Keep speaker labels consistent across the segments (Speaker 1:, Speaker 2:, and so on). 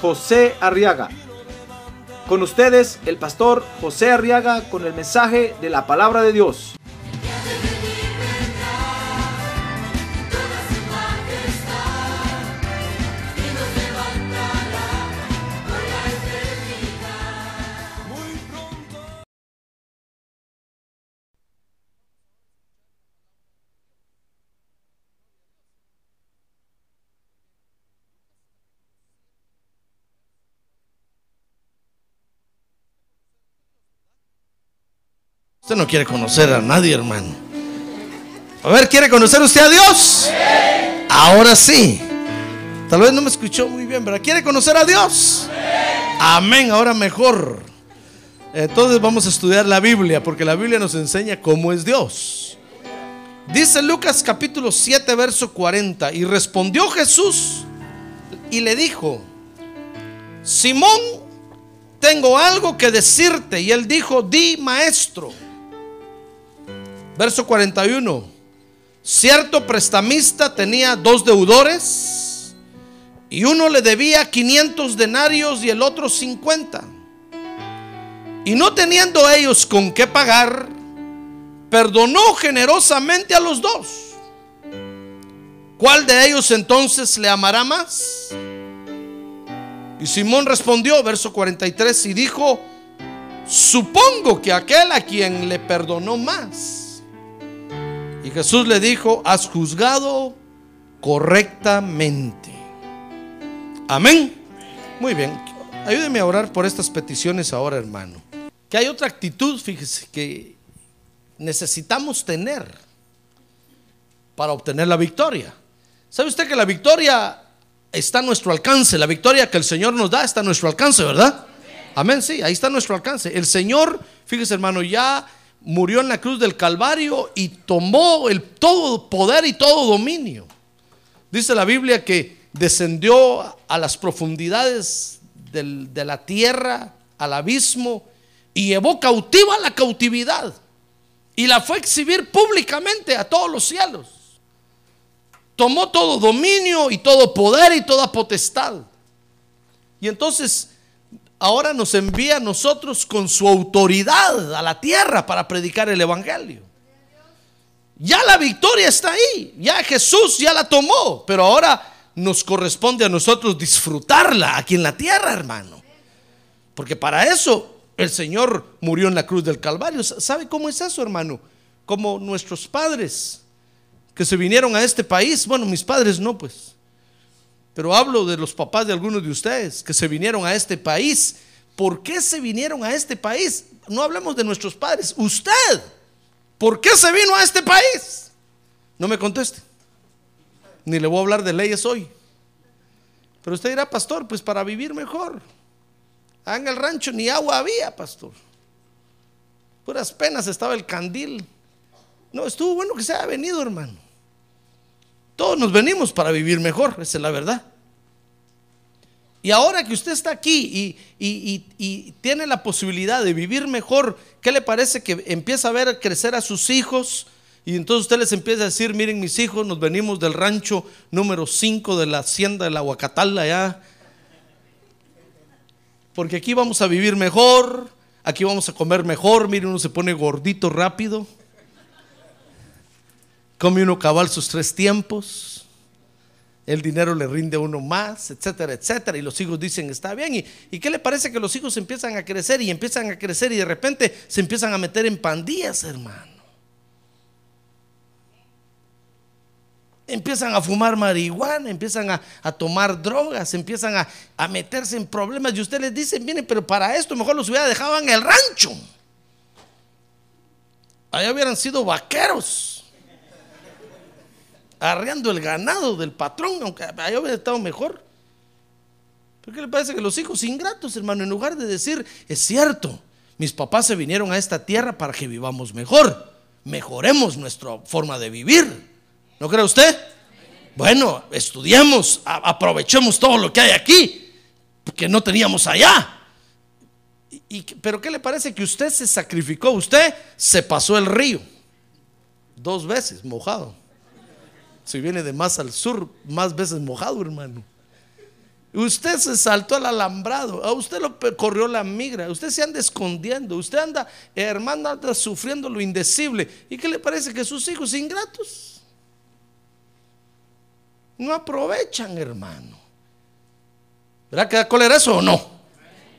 Speaker 1: José Arriaga. Con ustedes, el pastor José Arriaga con el mensaje de la palabra de Dios.
Speaker 2: Usted no quiere conocer a nadie, hermano. A ver, ¿quiere conocer usted a Dios? Ahora sí. Tal vez no me escuchó muy bien, pero ¿quiere conocer a Dios? Amén, ahora mejor. Entonces vamos a estudiar la Biblia, porque la Biblia nos enseña cómo es Dios. Dice Lucas capítulo 7, verso 40, y respondió Jesús y le dijo, Simón, tengo algo que decirte. Y él dijo, di maestro. Verso 41. Cierto prestamista tenía dos deudores y uno le debía 500 denarios y el otro 50. Y no teniendo ellos con qué pagar, perdonó generosamente a los dos. ¿Cuál de ellos entonces le amará más? Y Simón respondió, verso 43, y dijo, supongo que aquel a quien le perdonó más. Jesús le dijo, has juzgado correctamente. Amén. Muy bien. Ayúdeme a orar por estas peticiones ahora, hermano. Que hay otra actitud, fíjese, que necesitamos tener para obtener la victoria. ¿Sabe usted que la victoria está a nuestro alcance? La victoria que el Señor nos da está a nuestro alcance, ¿verdad? Amén, sí, ahí está a nuestro alcance. El Señor, fíjese hermano, ya murió en la cruz del Calvario y tomó el todo poder y todo dominio. Dice la Biblia que descendió a las profundidades de la tierra, al abismo, y llevó cautiva la cautividad. Y la fue a exhibir públicamente a todos los cielos. Tomó todo dominio y todo poder y toda potestad. Y entonces ahora nos envía a nosotros con su autoridad a la tierra para predicar el Evangelio. Ya la victoria está ahí, ya Jesús ya la tomó, pero ahora nos corresponde a nosotros disfrutarla aquí en la tierra, hermano. Porque para eso el Señor murió en la cruz del Calvario. ¿Sabe cómo es eso, hermano? Como nuestros padres que se vinieron a este país, bueno, mis padres no, pues. Pero hablo de los papás de algunos de ustedes que se vinieron a este país. ¿Por qué se vinieron a este país? No hablemos de nuestros padres. Usted, ¿por qué se vino a este país? No me conteste. Ni le voy a hablar de leyes hoy. Pero usted dirá, pastor, pues para vivir mejor. En el rancho ni agua había, pastor. Puras penas estaba el candil. No, estuvo bueno que se haya venido, hermano. Todos nos venimos para vivir mejor, esa es la verdad. Y ahora que usted está aquí y, y- y- tiene la posibilidad de vivir mejor, ¿qué le parece que empieza a ver crecer a sus hijos? Y entonces usted les empieza a decir, miren mis hijos, nos venimos del rancho número 5 de la hacienda de la Huacatala. Porque aquí vamos a vivir mejor, aquí vamos a comer mejor, miren uno se pone gordito rápido. Come uno cabal sus tres tiempos. El dinero le rinde a uno más, etcétera, etcétera. Y los hijos dicen, está bien. ¿Y, ¿Y qué le parece que los hijos empiezan a crecer y empiezan a crecer y de repente se empiezan a meter en pandillas, hermano? Empiezan a fumar marihuana, empiezan a, tomar drogas, empiezan a, meterse en problemas. Y usted les dice, miren, pero para esto mejor los hubiera dejado en el rancho. Allá hubieran sido vaqueros arreando el ganado del patrón, aunque allá hubiera estado mejor. ¿Por qué le parece que los hijos ingratos, hermano, en lugar de decir, es cierto, mis papás se vinieron a esta tierra para que vivamos mejor, mejoremos nuestra forma de vivir? ¿No cree usted? Bueno, estudiemos, aprovechemos todo lo que hay aquí, que no teníamos allá. Pero ¿qué le parece que usted se sacrificó? Usted se pasó el río dos veces mojado. Si viene de más al sur, más veces mojado, hermano. Usted se saltó al alambrado, a usted lo corrió la migra, usted se anda escondiendo, usted anda, hermano, anda sufriendo lo indecible. ¿Y qué le parece que sus hijos ingratos? No aprovechan, hermano. ¿Verdad que da cólera eso o no?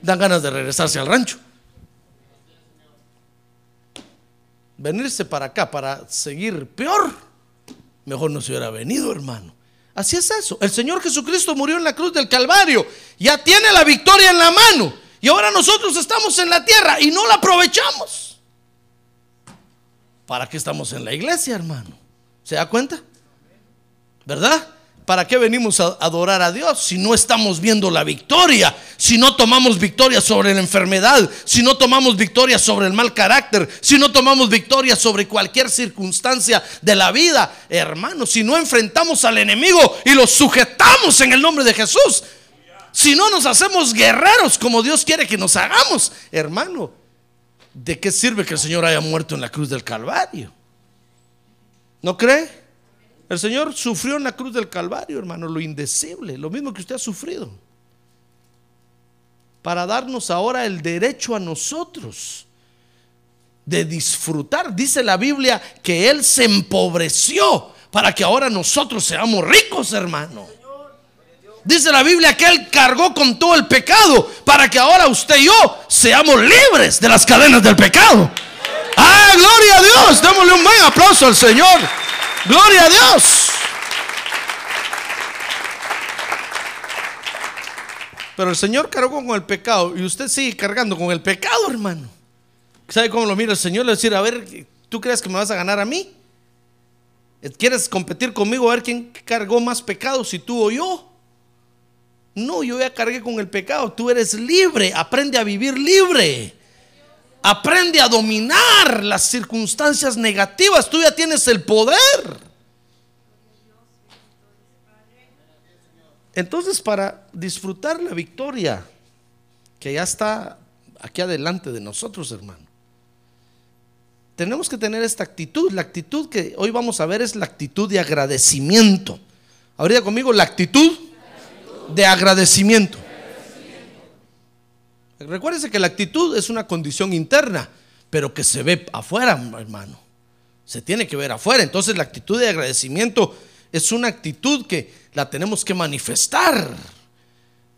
Speaker 2: Dan ganas de regresarse al rancho. Venirse para acá para seguir peor. Mejor no se hubiera venido, hermano. Así es eso. El Señor Jesucristo murió en la cruz del Calvario. Ya tiene la victoria en la mano. Y ahora nosotros estamos en la tierra y no la aprovechamos. ¿Para qué estamos en la iglesia, hermano? ¿Se da cuenta? ¿Verdad? ¿Para qué venimos a adorar a Dios si no estamos viendo la victoria? Si no tomamos victoria sobre la enfermedad, si no tomamos victoria sobre el mal carácter, si no tomamos victoria sobre cualquier circunstancia de la vida, hermano, si no enfrentamos al enemigo y lo sujetamos en el nombre de Jesús, si no nos hacemos guerreros como Dios quiere que nos hagamos, hermano, ¿de qué sirve que el Señor haya muerto en la cruz del Calvario? ¿No cree? El Señor sufrió en la cruz del Calvario, hermano, lo indecible, lo mismo que usted ha sufrido. Para darnos ahora el derecho a nosotros de disfrutar. Dice la Biblia que Él se empobreció para que ahora nosotros seamos ricos, hermano. Dice la Biblia que Él cargó con todo el pecado para que ahora usted y yo seamos libres de las cadenas del pecado. ¡Ah, gloria a Dios! Démosle un buen aplauso al Señor. Gloria a Dios. Pero el Señor cargó con el pecado y usted sigue cargando con el pecado, hermano. ¿Sabe cómo lo mira el Señor? Le decir, a ver, ¿tú crees que me vas a ganar a mí? ¿Quieres competir conmigo a ver quién cargó más pecado, si tú o yo? No, yo ya cargué con el pecado. Tú eres libre. Aprende a vivir libre. Aprende a dominar las circunstancias negativas. Tú ya tienes el poder. Entonces, para disfrutar la victoria que ya está aquí adelante de nosotros, hermano, tenemos que tener esta actitud. La actitud que hoy vamos a ver es la actitud de agradecimiento. Ahorita conmigo, la actitud de agradecimiento. Recuérdese que la actitud es una condición interna, pero que se ve afuera, hermano. Se tiene que ver afuera. Entonces la actitud de agradecimiento es una actitud que la tenemos que manifestar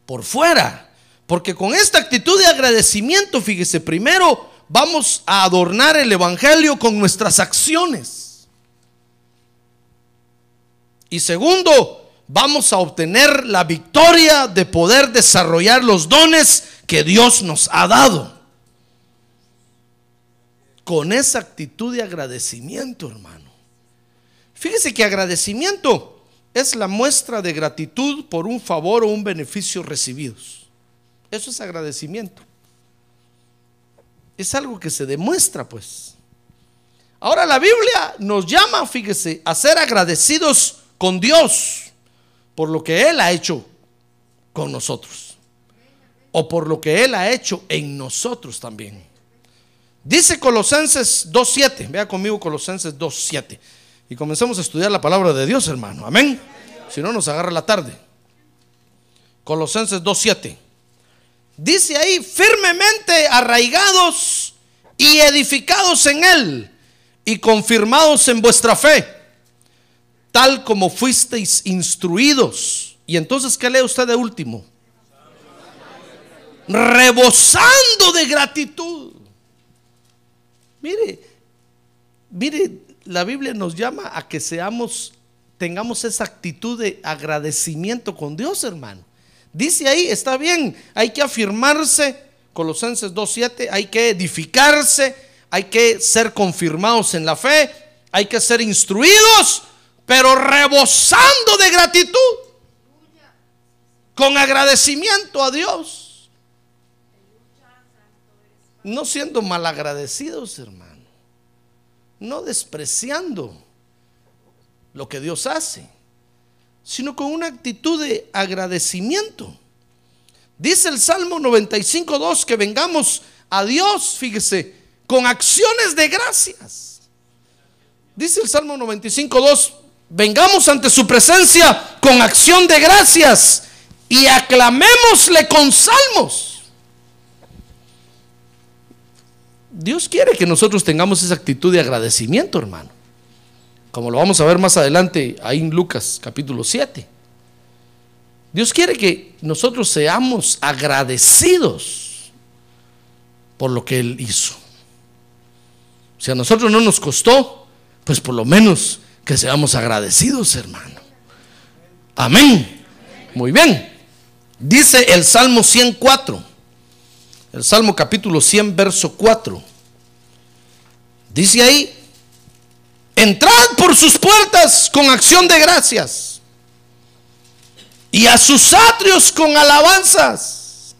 Speaker 2: por fuera. Porque con esta actitud de agradecimiento, fíjese, primero vamos a adornar el Evangelio con nuestras acciones. Y segundo, vamos a obtener la victoria de poder desarrollar los dones que Dios nos ha dado. Con esa actitud de agradecimiento, hermano. Fíjese que agradecimiento es la muestra de gratitud por un favor o un beneficio recibidos. Eso es agradecimiento. Es algo que se demuestra, pues. Ahora la Biblia nos llama, fíjese, a ser agradecidos con Dios por lo que Él ha hecho con nosotros o por lo que Él ha hecho en nosotros también. Dice Colosenses 2.7, vea conmigo Colosenses 2.7 y comencemos a estudiar la palabra de Dios, hermano. Amén. Si no, nos agarra la tarde. Colosenses 2.7. Dice ahí, firmemente arraigados y edificados en Él y confirmados en vuestra fe, tal como fuisteis instruidos. Y entonces, ¿qué lee usted de último? Rebosando de gratitud. Mire, mire, la Biblia nos llama a que seamos, tengamos esa actitud de agradecimiento con Dios, hermano. Dice ahí, está bien, hay que afirmarse, Colosenses 2.7, hay que edificarse, hay que ser confirmados en la fe, hay que ser instruidos, pero rebosando de gratitud. con agradecimiento a Dios. No siendo malagradecidos, hermano. No despreciando lo que Dios hace, sino con una actitud de agradecimiento. Dice el Salmo 95.2 que vengamos a Dios, fíjese, con acciones de gracias. Dice el Salmo 95.2, vengamos ante su presencia con acción de gracias y aclamémosle con salmos. Dios quiere que nosotros tengamos esa actitud de agradecimiento, hermano. Como lo vamos a ver más adelante ahí en Lucas capítulo 7. Dios quiere que nosotros seamos agradecidos por lo que Él hizo. Si a nosotros no nos costó, pues por lo menos que seamos agradecidos, hermano. Amén. Muy bien. Dice el Salmo 104, el Salmo capítulo 100, verso 4. Dice ahí, entrad por sus puertas con acción de gracias y a sus atrios con alabanzas.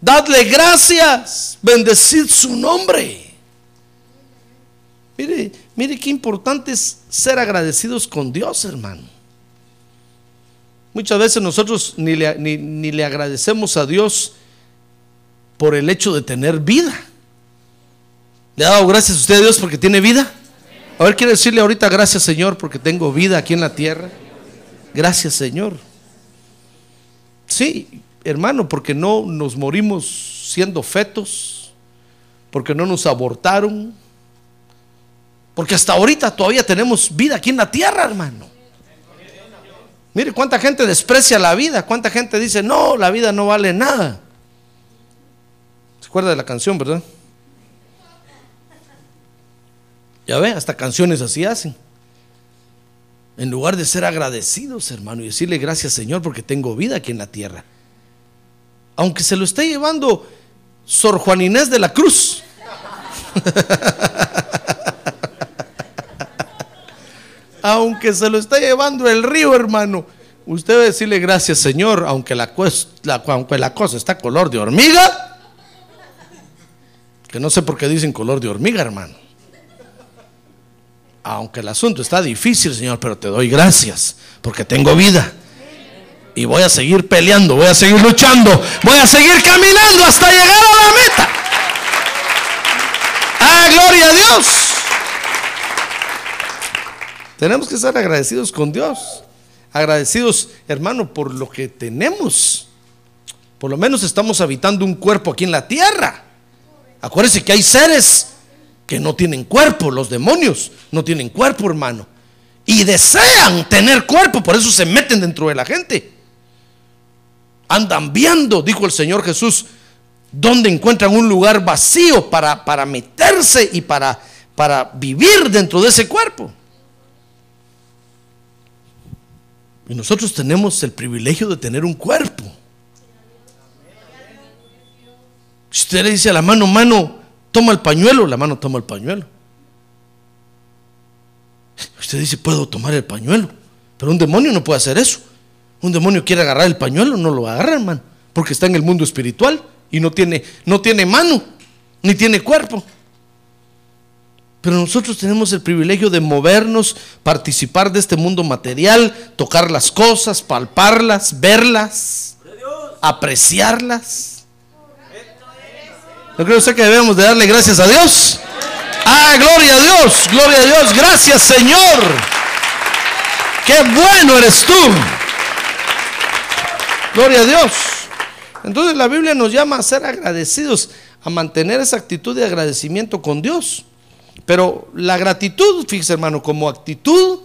Speaker 2: Dadle gracias, bendecid su nombre. Mire, mire qué importante es ser agradecidos con Dios, hermano. Muchas veces nosotros ni le, ni le agradecemos a Dios por el hecho de tener vida. ¿Le ha dado gracias a usted a Dios porque tiene vida? A ver, quiere decirle ahorita gracias Señor porque tengo vida aquí en la tierra. Gracias Señor. Sí, hermano, porque no nos morimos siendo fetos, porque no nos abortaron, porque hasta ahorita todavía tenemos vida aquí en la tierra, hermano. Mire cuánta gente desprecia la vida, cuánta gente dice, no, la vida no vale nada. ¿Se acuerda de la canción, verdad? Ya ve, hasta canciones así hacen. En lugar de ser agradecidos, hermano, y decirle gracias Señor porque tengo vida aquí en la tierra. Aunque se lo esté llevando Sor Juan Inés de la Cruz. aunque se lo esté llevando el río, hermano. Usted debe decirle gracias Señor, aunque aunque la cosa está color de hormiga. Que no sé por qué dicen color de hormiga, hermano aunque el asunto está difícil, Señor, pero te doy gracias porque tengo vida. Y voy a seguir peleando, voy a seguir luchando, voy a seguir caminando hasta llegar a la meta. ¡Ah, gloria a Dios! Tenemos que estar agradecidos con Dios. Agradecidos, hermano, por lo que tenemos. Por lo menos estamos habitando un cuerpo aquí en la tierra. Acuérdense que hay seres que no tienen cuerpo, los demonios no tienen cuerpo, hermano. Y desean tener cuerpo, por eso se meten dentro de la gente. Andan viendo, dijo el Señor Jesús, donde encuentran un lugar vacío para, para meterse y para, para vivir dentro de ese cuerpo. Y nosotros tenemos el privilegio de tener un cuerpo. Si usted le dice a la mano, mano, toma el pañuelo, la mano toma el pañuelo. Usted dice, puedo tomar el pañuelo, pero un demonio no puede hacer eso. Un demonio quiere agarrar el pañuelo, no lo va a agarrar, hermano, porque está en el mundo espiritual y no tiene, no tiene mano, ni tiene cuerpo. Pero nosotros tenemos el privilegio de movernos, participar de este mundo material, tocar las cosas, palparlas, verlas, apreciarlas. ¿No cree usted que debemos de darle gracias a Dios? Ah, gloria a Dios, gloria a Dios, gracias Señor. Qué bueno eres tú. Gloria a Dios. Entonces la Biblia nos llama a ser agradecidos, a mantener esa actitud de agradecimiento con Dios. Pero la gratitud, fíjese hermano, como actitud,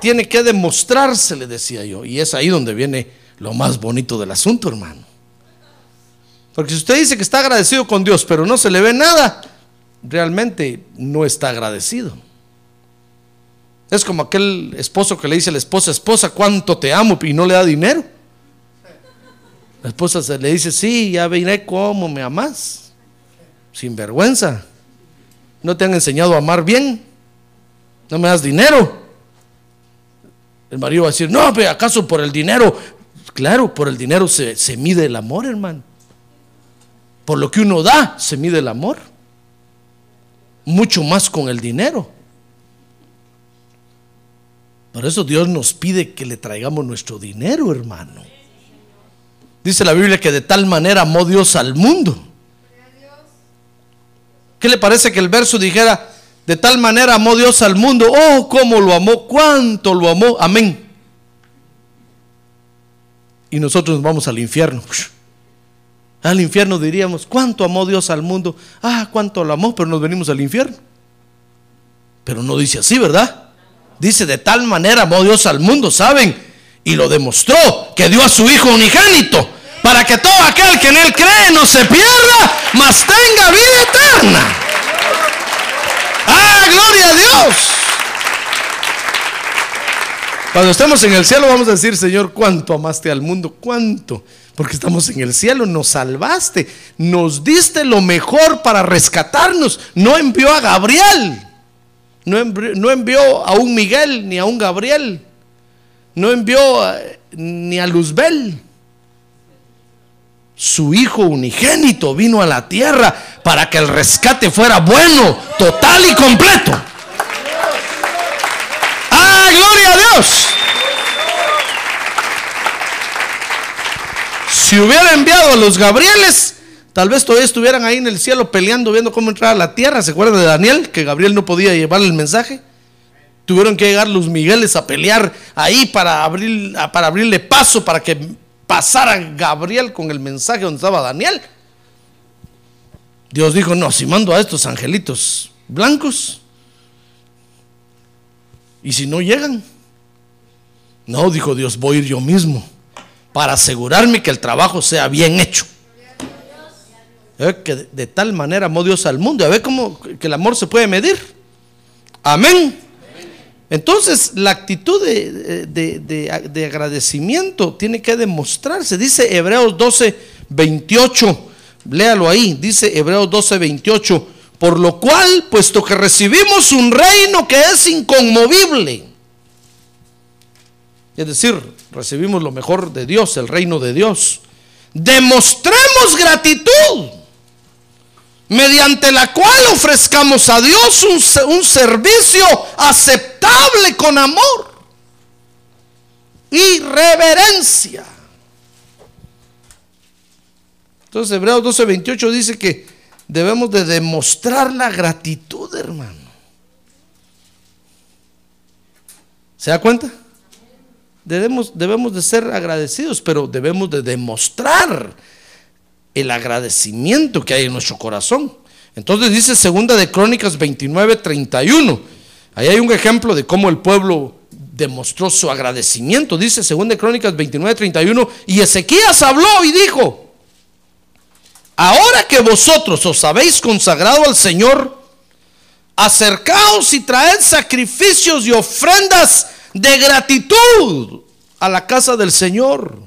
Speaker 2: tiene que demostrarse, le decía yo. Y es ahí donde viene lo más bonito del asunto, hermano. Porque si usted dice que está agradecido con Dios, pero no se le ve nada, realmente no está agradecido. Es como aquel esposo que le dice a la esposa, esposa, ¿cuánto te amo? Y no le da dinero. La esposa se le dice, sí, ya veré cómo me amas. Sin vergüenza. No te han enseñado a amar bien. No me das dinero. El marido va a decir, no, pero acaso por el dinero Claro, por el dinero se, se mide el amor, hermano. Por lo que uno da se mide el amor. Mucho más con el dinero. Por eso Dios nos pide que le traigamos nuestro dinero, hermano. Dice la Biblia que de tal manera amó Dios al mundo. ¿Qué le parece que el verso dijera, de tal manera amó Dios al mundo? Oh, cómo lo amó, cuánto lo amó. Amén. Y nosotros nos vamos al infierno. Al infierno diríamos, ¿cuánto amó Dios al mundo? Ah, cuánto lo amó, pero nos venimos al infierno. Pero no dice así, ¿verdad? Dice, de tal manera amó Dios al mundo, ¿saben? Y lo demostró, que dio a su Hijo unigénito, para que todo aquel que en Él cree no se pierda, mas tenga vida eterna. ¡Ah, gloria a Dios! Cuando estemos en el cielo vamos a decir, Señor, ¿cuánto amaste al mundo? ¿Cuánto? Porque estamos en el cielo, nos salvaste, nos diste lo mejor para rescatarnos. No envió a Gabriel. No envió, a un Miguel ni a un Gabriel. No envió ni a Luzbel. Su hijo unigénito vino a la tierra para que el rescate fuera bueno, total y completo. ¡Ah, gloria a Dios! Si hubiera enviado a los Gabrieles, Tal vez todavía estuvieran ahí en el cielo peleando, viendo cómo entrar a la tierra. ¿Se acuerdan de Daniel? Que Gabriel no podía llevarle el mensaje. Tuvieron que llegar los Migueles a pelear ahí para, abrir, para abrirle paso para que pasara Gabriel con el mensaje donde estaba Daniel. Dios dijo, no, si mando a estos angelitos blancos, y si no llegan, no, dijo Dios, voy ir yo mismo para asegurarme que el trabajo sea bien hecho. ¿Eh? Que de, tal manera amó Dios al mundo. A ver cómo que el amor se puede medir. Amén. Entonces, la actitud de, de, agradecimiento tiene que demostrarse. Dice Hebreos 12, 28. Léalo ahí. Dice Hebreos 12, 28. Por lo cual, puesto que recibimos un reino que es inconmovible. Es decir, recibimos lo mejor de Dios, el reino de Dios. Demostremos gratitud mediante la cual ofrezcamos a Dios un, servicio aceptable con amor y reverencia. Entonces Hebreos 12:28 dice que debemos de demostrar la gratitud, hermano. ¿Se da cuenta? Debemos, debemos de ser agradecidos, pero debemos de demostrar el agradecimiento que hay en nuestro corazón. Entonces dice segunda de Crónicas 29, 31. Ahí hay un ejemplo de cómo el pueblo demostró su agradecimiento. Dice segunda de Crónicas 29, 31. Y Ezequías habló y dijo, ahora que vosotros os habéis consagrado al Señor, acercaos y traed sacrificios y ofrendas de gratitud a la casa del Señor.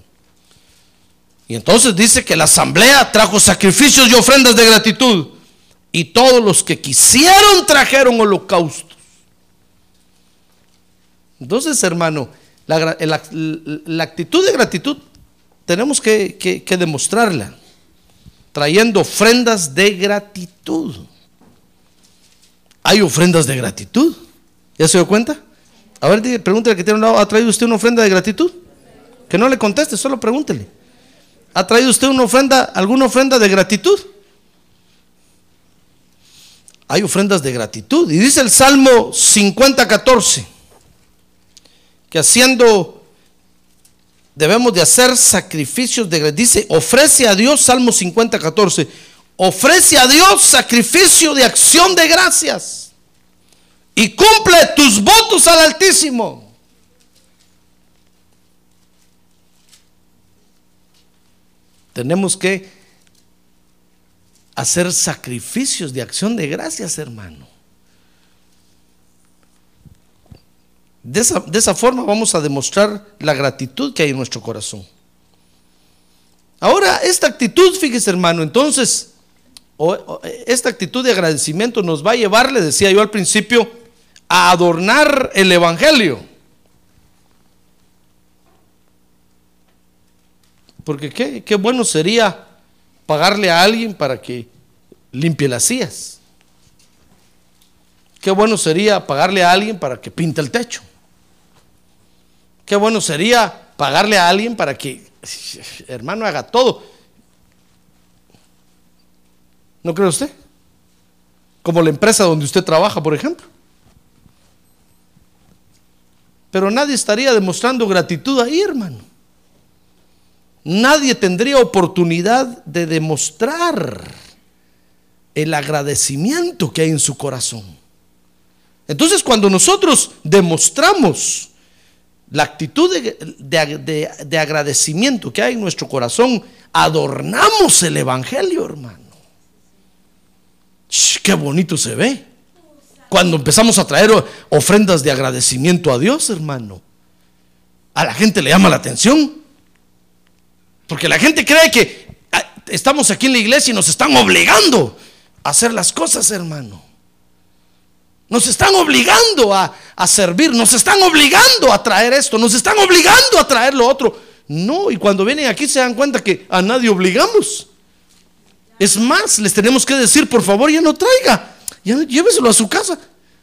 Speaker 2: Y entonces dice que la asamblea trajo sacrificios y ofrendas de gratitud. Y todos los que quisieron trajeron holocaustos. Entonces, hermano, la, actitud de gratitud tenemos que, demostrarla. Trayendo ofrendas de gratitud. Hay ofrendas de gratitud. ¿Ya se dio cuenta? A ver, pregúntale que tiene un lado, ¿ha traído usted una ofrenda de gratitud? Que no le conteste, solo pregúntele. ¿Ha traído usted una ofrenda, alguna ofrenda de gratitud? Hay ofrendas de gratitud. Y dice el Salmo 50, 14, que haciendo, debemos de hacer sacrificios de gratitud. Dice, ofrece a Dios, Salmo 50, 14, ofrece a Dios sacrificio de acción de gracias y cumple tus votos al Altísimo. Tenemos que hacer sacrificios de acción de gracias, hermano. De esa, forma vamos a demostrar la gratitud que hay en nuestro corazón. Ahora, esta actitud, fíjese hermano, entonces, esta actitud de agradecimiento nos va a llevar, le decía yo al principio, a adornar el Evangelio. Porque qué, qué bueno sería pagarle a alguien para que limpie las sillas. Qué bueno sería pagarle a alguien para que pinte el techo. Qué bueno sería pagarle a alguien para que, hermano, haga todo. ¿No cree usted? Como la empresa donde usted trabaja, por ejemplo. Pero nadie estaría demostrando gratitud ahí, hermano. Nadie tendría oportunidad de demostrar el agradecimiento que hay en su corazón. Entonces, cuando nosotros demostramos la actitud de, agradecimiento que hay en nuestro corazón, adornamos el Evangelio, hermano. qué bonito se ve. Cuando empezamos a traer ofrendas de agradecimiento a Dios, hermano, a la gente le llama la atención. Porque la gente cree que ah, estamos aquí en la iglesia y nos están obligando a hacer las cosas, hermano. Nos están obligando a, servir, nos están obligando a traer esto, nos están obligando a traer lo otro. No, y cuando vienen aquí se dan cuenta que a nadie obligamos. Es más, les tenemos que decir, por favor, ya no traiga, ya lléveselo a su casa.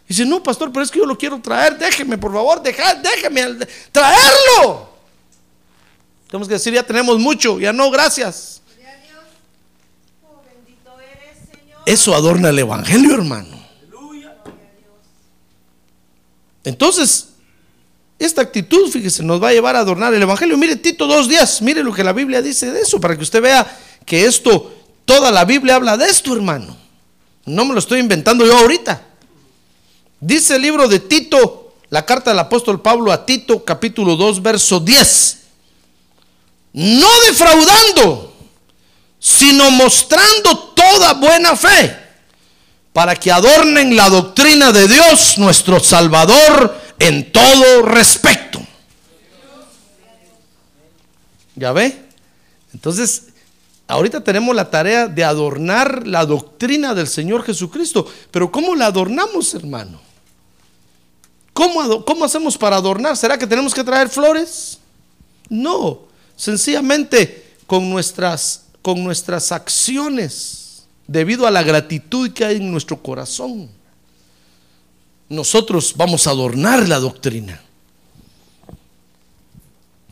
Speaker 2: dice, no, pastor, pero es que yo lo quiero traer, déjeme, por favor, deja, déjeme traerlo. Tenemos que decir, ya tenemos mucho, ya no, gracias. Eso adorna el Evangelio, hermano. Entonces, esta actitud, fíjese, nos va a llevar a adornar el Evangelio. Mire Tito dos días, mire lo que la Biblia dice de eso, para que usted vea que esto, toda la Biblia habla de esto, hermano. No me lo estoy inventando yo ahorita. Dice el libro de Tito, la carta del apóstol Pablo a Tito, capítulo 2, verso 10. No defraudando, sino mostrando toda buena fe para que adornen la doctrina de Dios, nuestro Salvador, en todo respecto. ¿Ya ve? Entonces, ahorita tenemos la tarea de adornar la doctrina del Señor Jesucristo. Pero ¿cómo la adornamos, hermano? ¿Cómo, ¿Cómo hacemos para adornar? ¿Será que tenemos que traer flores? No, sencillamente con nuestras, con nuestras acciones debido a la gratitud que hay en nuestro corazón. Nosotros vamos a adornar la doctrina.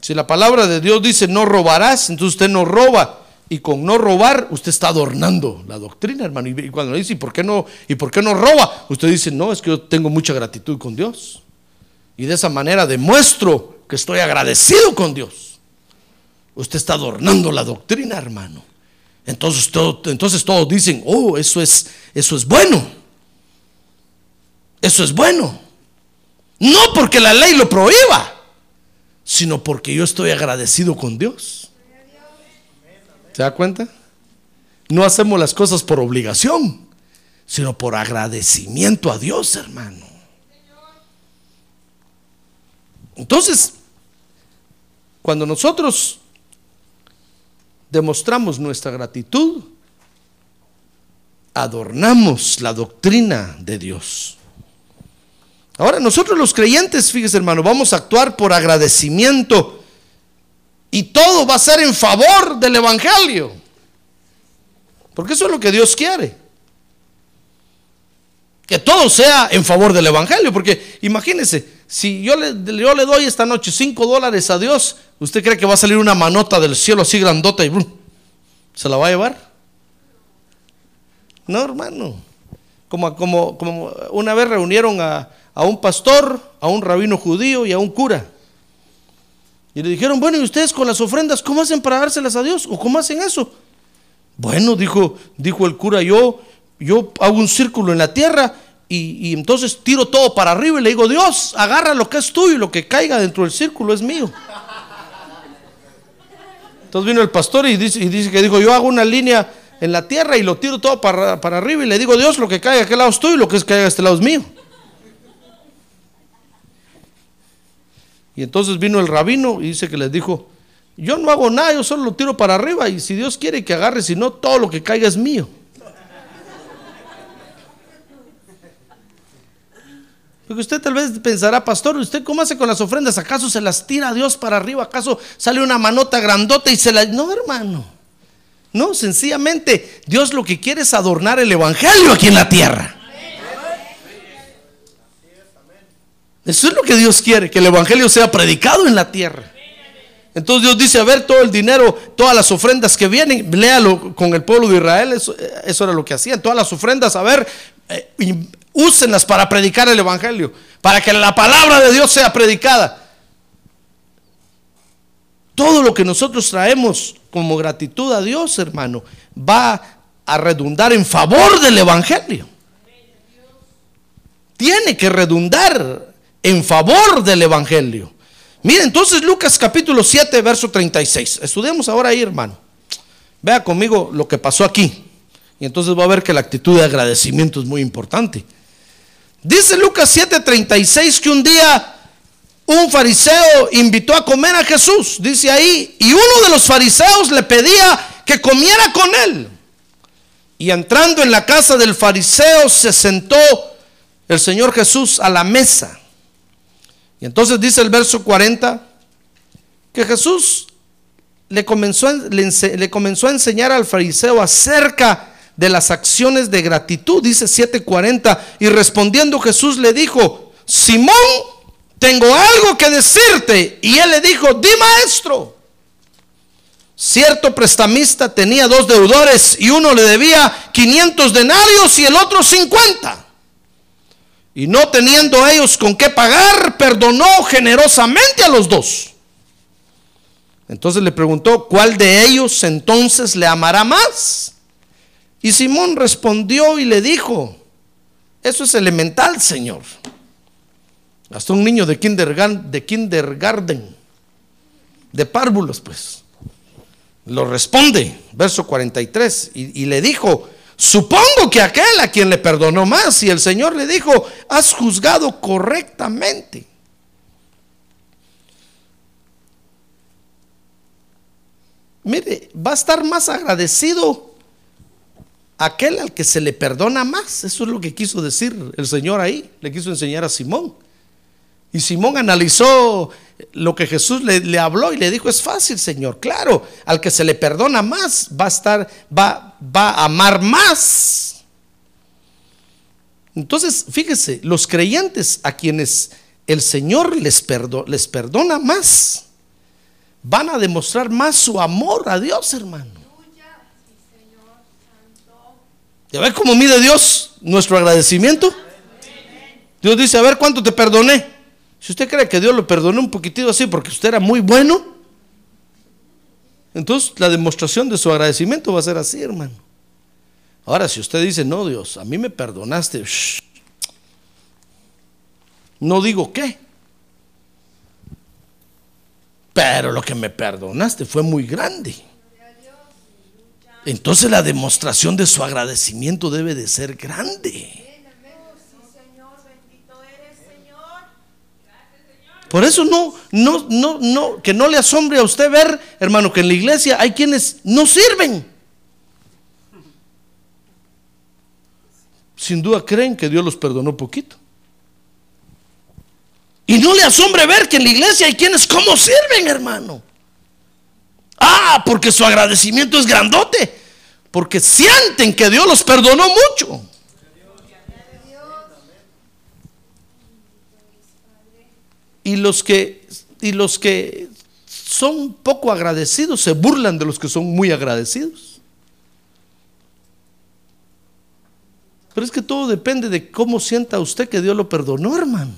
Speaker 2: Si la palabra de Dios dice no robarás, entonces usted no roba. Y con no robar, usted está adornando la doctrina, hermano. Y cuando le dice, ¿y por qué no, y por qué no roba? Usted dice, no, es que yo tengo mucha gratitud con Dios. Y de esa manera demuestro que estoy agradecido con Dios. Usted está adornando la doctrina, hermano. Entonces, entonces todos dicen, oh, eso es, eso es bueno. Eso es bueno. No porque la ley lo prohíba, sino porque yo estoy agradecido con Dios. ¿Se da cuenta? No hacemos las cosas por obligación, sino por agradecimiento a Dios, hermano. Entonces, cuando nosotros demostramos nuestra gratitud, adornamos la doctrina de Dios. Ahora nosotros los creyentes, fíjese hermano, vamos a actuar por agradecimiento y todo va a ser en favor del Evangelio. Porque eso es lo que Dios quiere. Que todo sea en favor del Evangelio. Porque imagínense, si yo le, yo le doy esta noche 5 dólares a Dios, ¿usted cree que va a salir una manota del cielo así grandota y se la va a llevar? No, hermano. Como, como, como una vez reunieron a, a un pastor, a un rabino judío y a un cura. Y le dijeron, bueno, ¿y ustedes con las ofrendas cómo hacen para dárselas a Dios? ¿O cómo hacen eso? Bueno, dijo, dijo el cura, yo, yo hago un círculo en la tierra y, entonces tiro todo para arriba y le digo, Dios, agarra lo que es tuyo y lo que caiga dentro del círculo es mío. Entonces vino el pastor y dice, y dice que dijo, yo hago una línea en la tierra y lo tiro todo para, para arriba y le digo, Dios, lo que caiga a aquel lado es tuyo y lo que caiga a este lado es mío. Y entonces vino el rabino y dice que les dijo, yo no hago nada, yo solo lo tiro para arriba y si Dios quiere que agarre, si no, todo lo que caiga es mío. Porque usted tal vez pensará, pastor, ¿usted cómo hace con las ofrendas? ¿Acaso se las tira a Dios para arriba? ¿Acaso sale una manota grandota y se la... No, hermano. No, sencillamente Dios lo que quiere es adornar el Evangelio aquí en la tierra. Eso es lo que Dios quiere, que el Evangelio sea predicado en la tierra. Entonces Dios dice, a ver, todo el dinero, todas las ofrendas que vienen, léalo con el pueblo de Israel, eso, eso era lo que hacían, todas las ofrendas, a ver, eh, úsenlas para predicar el Evangelio, para que la palabra de Dios sea predicada. Todo lo que nosotros traemos como gratitud a Dios, hermano, va a redundar en favor del Evangelio. Tiene que redundar en favor del Evangelio. Mire, entonces Lucas capítulo 7, verso 36. Estudiemos ahora ahí, hermano. Vea conmigo lo que pasó aquí. Y entonces va a ver que la actitud de agradecimiento es muy importante. Dice Lucas 7:36 que un día un fariseo invitó a comer a Jesús, dice ahí, y uno de los fariseos le pedía que comiera con él. Y entrando en la casa del fariseo se sentó el Señor Jesús a la mesa. Y entonces dice el verso 40 que Jesús le comenzó, le, comenzó a enseñar al fariseo acerca de las acciones de gratitud, dice 7:40, y respondiendo Jesús le dijo, Simón, tengo algo que decirte. Y él le dijo, di maestro. Cierto prestamista tenía dos deudores y uno le debía 500 denarios y el otro 50. Y no teniendo ellos con qué pagar, perdonó generosamente a los dos. Entonces le preguntó, ¿cuál de ellos entonces le amará más? Y Simón respondió y le dijo, eso es elemental, Señor. Hasta un niño de kindergarten, de, de párvulos, pues, lo responde, verso 43, y, y le dijo, Supongo que aquel a quien le perdonó más y el Señor le dijo, has juzgado correctamente. Mire, va a estar más agradecido aquel al que se le perdona más. Eso es lo que quiso decir el Señor ahí. Le quiso enseñar a Simón. Y Simón analizó lo que Jesús le, habló y le dijo, es fácil, Señor. Claro, al que se le perdona más, va a estar, va, va a amar más. Entonces, fíjese, los creyentes a quienes el Señor les, les perdona más, van a demostrar más su amor a Dios, hermano. ¿Ya ves cómo mide Dios nuestro agradecimiento? Dios dice, a ver cuánto te perdoné. Si usted cree que Dios lo perdonó un poquitito así porque usted era muy bueno, entonces la demostración de su agradecimiento va a ser así, hermano. Ahora, si usted dice, no, Dios, a mí me perdonaste, no digo qué, pero lo que me perdonaste fue muy grande. Entonces la demostración de su agradecimiento debe de ser grande. Por eso no, no, no, no, que no le asombre a usted ver, hermano, que en la iglesia hay quienes no sirven. Sin duda creen que Dios los perdonó poquito. Y no le asombre ver que en la iglesia hay quienes cómo sirven, hermano. Ah, porque su agradecimiento es grandote. Porque sienten que Dios los perdonó mucho. Y los que, y los que son poco agradecidos se burlan de los que son muy agradecidos. Pero es que todo depende de cómo sienta usted que Dios lo perdonó, hermano.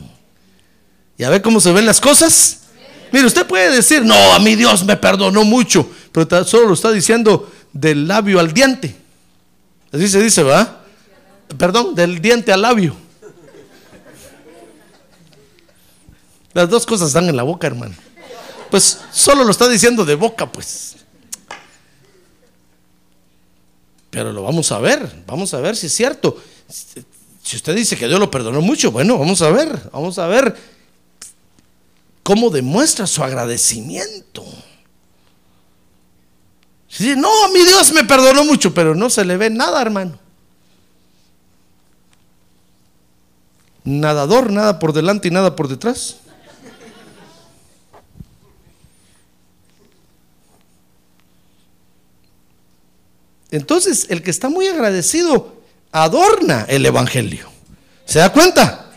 Speaker 2: ¿Ya ve cómo se ven las cosas? Mire, usted puede decir, no, a mí Dios me perdonó mucho, pero solo lo está diciendo del labio al diente. Así se dice, ¿va? Perdón, del diente al labio. Las dos cosas están en la boca, hermano. Pues solo lo está diciendo de boca, pues. Pero lo vamos a ver, vamos a ver si es cierto. Si usted dice que Dios lo perdonó mucho, bueno, vamos a ver, vamos a ver cómo demuestra su agradecimiento. Si no, mi Dios me perdonó mucho, pero no se le ve nada, hermano. nadador, nada por delante y nada por detrás. Entonces, el que está muy agradecido adorna el Evangelio. ¿Se da cuenta?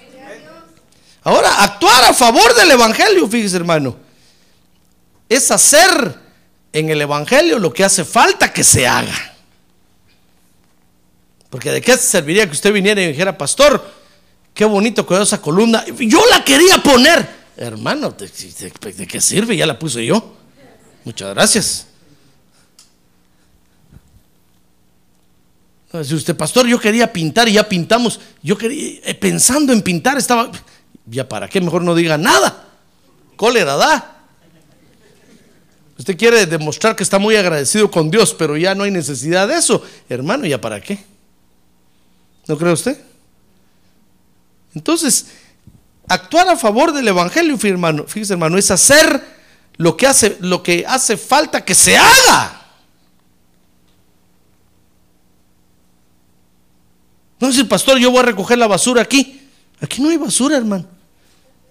Speaker 2: Ahora, actuar a favor del Evangelio, fíjese hermano, es hacer en el Evangelio lo que hace falta que se haga. Porque de qué serviría que usted viniera y dijera, pastor, qué bonito quedó esa columna. Yo la quería poner. Hermano, ¿de, de qué sirve? Ya la puse yo. Muchas gracias. Si usted, pastor, yo quería pintar y ya pintamos. Yo quería, eh, pensando en pintar, estaba. ¿Ya para qué? Mejor no diga nada. Cólera da. Usted quiere demostrar que está muy agradecido con Dios, pero ya no hay necesidad de eso. Hermano, ¿ya para qué? ¿No cree usted? Entonces, actuar a favor del Evangelio, hermano, fíjese, hermano, es hacer lo que hace, lo que hace falta que se haga. No el pastor, yo voy a recoger la basura aquí. Aquí no hay basura, hermano.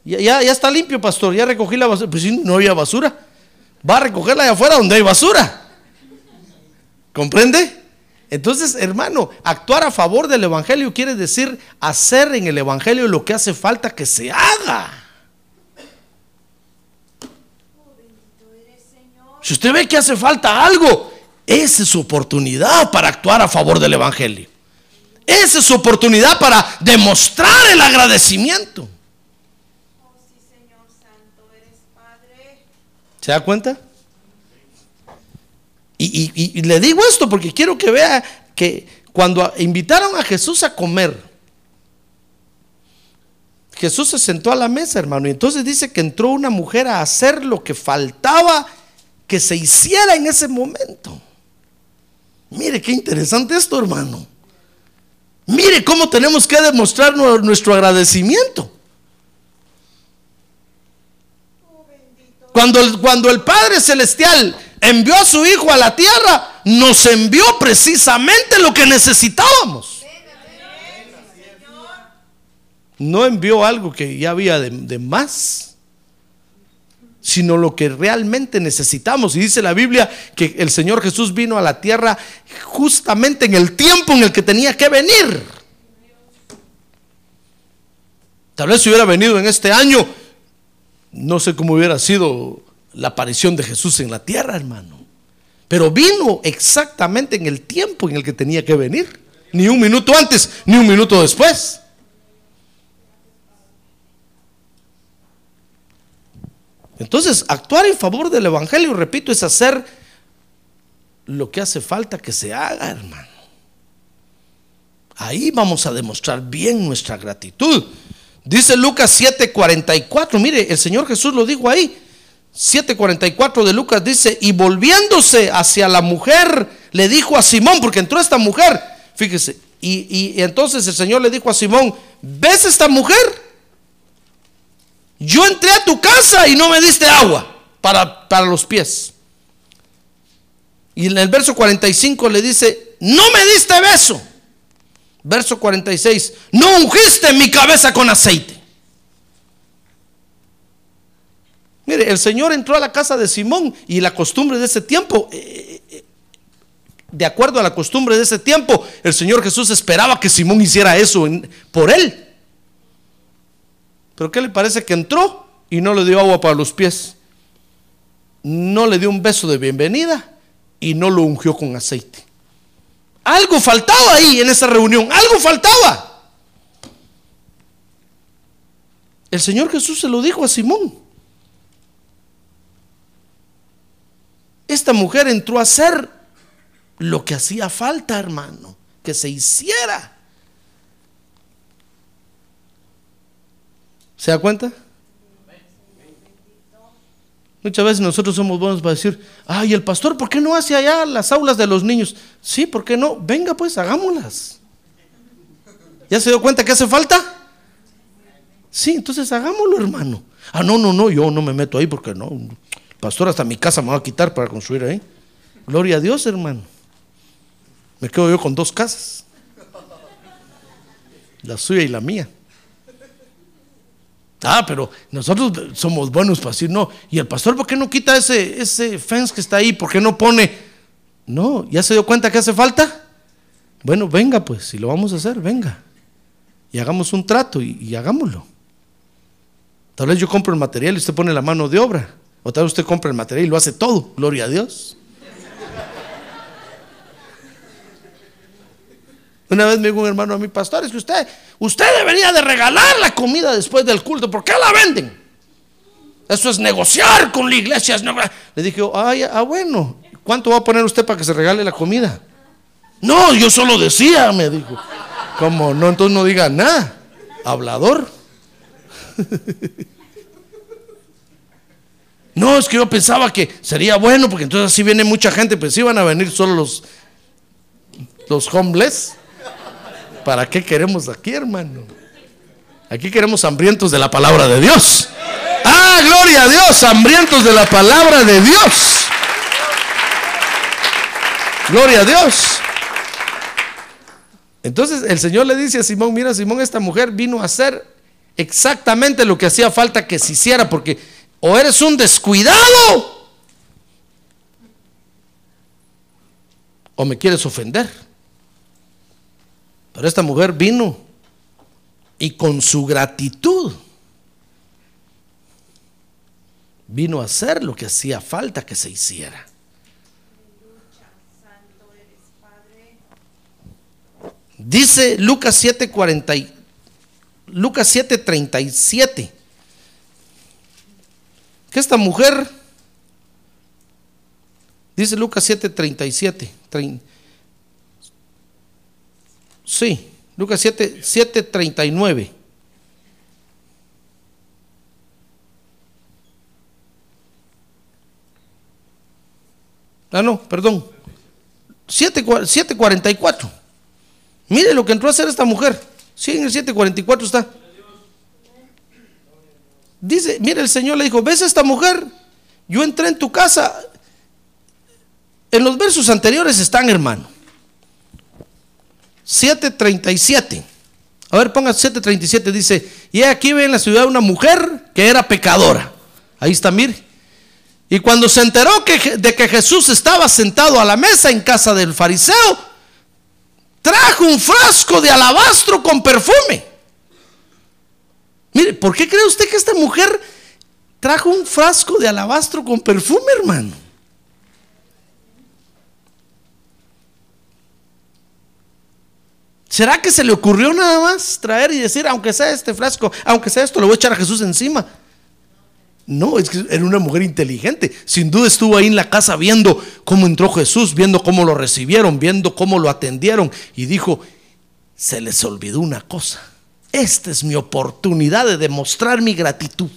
Speaker 2: Ya, ya, está limpio, pastor. Ya recogí la basura. Pues si no había basura. Va a recogerla allá afuera donde hay basura. ¿Comprende? Entonces, hermano, actuar a favor del Evangelio quiere decir hacer en el Evangelio lo que hace falta que se haga. Si usted ve que hace falta algo, esa es su oportunidad para actuar a favor del Evangelio. Esa es su oportunidad para demostrar el agradecimiento. ¿Se da cuenta? Y, le digo esto porque quiero que vea que cuando invitaron a Jesús a comer, Jesús se sentó a la mesa, hermano, y entonces dice que entró una mujer a hacer lo que faltaba que se hiciera en ese momento. Mire qué interesante esto, hermano. Mire cómo tenemos que demostrar nuestro agradecimiento. Cuando el, cuando el Padre Celestial envió a su Hijo a la tierra, nos envió precisamente lo que necesitábamos. No envió algo que ya había de, de más, sino lo que realmente necesitamos. Y dice la Biblia que el Señor Jesús vino a la tierra justamente en el tiempo en el que tenía que venir. Tal vez si hubiera venido en este año, no sé cómo hubiera sido la aparición de Jesús en la tierra, hermano. Pero vino exactamente en el tiempo en el que tenía que venir. Ni un minuto antes, ni un minuto después. Entonces, actuar en favor del Evangelio, repito, es hacer lo que hace falta que se haga, hermano. Ahí vamos a demostrar bien nuestra gratitud. Dice Lucas 7:44, mire, el Señor Jesús lo dijo ahí. 7:44 de Lucas dice, y volviéndose hacia la mujer, le dijo a Simón, porque entró esta mujer, fíjese, y, y entonces el Señor le dijo a Simón, ¿ves esta mujer? Yo entré a tu casa y no me diste agua para, para los pies. Y en el verso 45 le dice, no me diste beso. Verso 46, no ungiste mi cabeza con aceite. Mire, el Señor entró a la casa de Simón y la costumbre de ese tiempo, eh, eh, de acuerdo a la costumbre de ese tiempo, el Señor Jesús esperaba que Simón hiciera eso por él. Pero ¿qué le parece que entró y no le dio agua para los pies? No le dio un beso de bienvenida y no lo ungió con aceite. Algo faltaba ahí en esa reunión, algo faltaba. El Señor Jesús se lo dijo a Simón. Esta mujer entró a hacer lo que hacía falta, hermano, que se hiciera. ¿Se da cuenta? Muchas veces nosotros somos buenos para decir, ay, el pastor, ¿por qué no hace allá las aulas de los niños? Sí, ¿por qué no? Venga pues, hagámoslas. ¿Ya se dio cuenta que hace falta? Sí, entonces hagámoslo, hermano. Ah, no, no, no, yo no me meto ahí porque no. Pastor hasta mi casa me va a quitar para construir ahí. Gloria a Dios, hermano. Me quedo yo con dos casas. La suya y la mía. Ah, pero nosotros somos buenos para decir no. ¿Y el pastor por qué no quita ese, ese fence que está ahí? ¿Por qué no pone? No, ¿ya se dio cuenta que hace falta? Bueno, venga pues, si lo vamos a hacer, venga. Y hagamos un trato y, y hagámoslo. Tal vez yo compro el material y usted pone la mano de obra. O tal vez usted compra el material y lo hace todo. Gloria a Dios. Una vez me dijo un hermano a mi pastor, es que usted, usted debería de regalar la comida después del culto. ¿Por qué la venden? Eso es negociar con la iglesia. Le dije, ay, ah, bueno, ¿cuánto va a poner usted para que se regale la comida? No, yo solo decía, me dijo. Como no, entonces no diga nada. Hablador. No, es que yo pensaba que sería bueno, porque entonces así viene mucha gente, pues iban a venir solo los, los homeless. ¿Para qué queremos aquí, hermano? Aquí queremos hambrientos de la palabra de Dios. Ah, gloria a Dios, hambrientos de la palabra de Dios. Gloria a Dios. Entonces el Señor le dice a Simón, mira Simón, esta mujer vino a hacer exactamente lo que hacía falta que se hiciera, porque o eres un descuidado o me quieres ofender. Pero esta mujer vino y con su gratitud vino a hacer lo que hacía falta que se hiciera. Dice Lucas 7:40 y- Lucas 7:37 que esta mujer dice Lucas 7:37 trein- Sí, Lucas 7 7:39 Ah, no, perdón. 7, 7:44. Mire lo que entró a hacer esta mujer. Sí, en el 744 está. Dice, mire, el Señor le dijo, ¿ves esta mujer? Yo entré en tu casa. En los versos anteriores están, hermano. 737. A ver, ponga 737. Dice, y aquí ve en la ciudad una mujer que era pecadora. Ahí está, mire. Y cuando se enteró de que Jesús estaba sentado a la mesa en casa del fariseo, trajo un frasco de alabastro con perfume. Mire, ¿por qué cree usted que esta mujer trajo un frasco de alabastro con perfume, hermano? ¿Será que se le ocurrió nada más traer y decir, aunque sea este frasco, aunque sea esto, le voy a echar a Jesús encima? No, es que era una mujer inteligente. Sin duda estuvo ahí en la casa viendo cómo entró Jesús, viendo cómo lo recibieron, viendo cómo lo atendieron. Y dijo, se les olvidó una cosa. Esta es mi oportunidad de demostrar mi gratitud.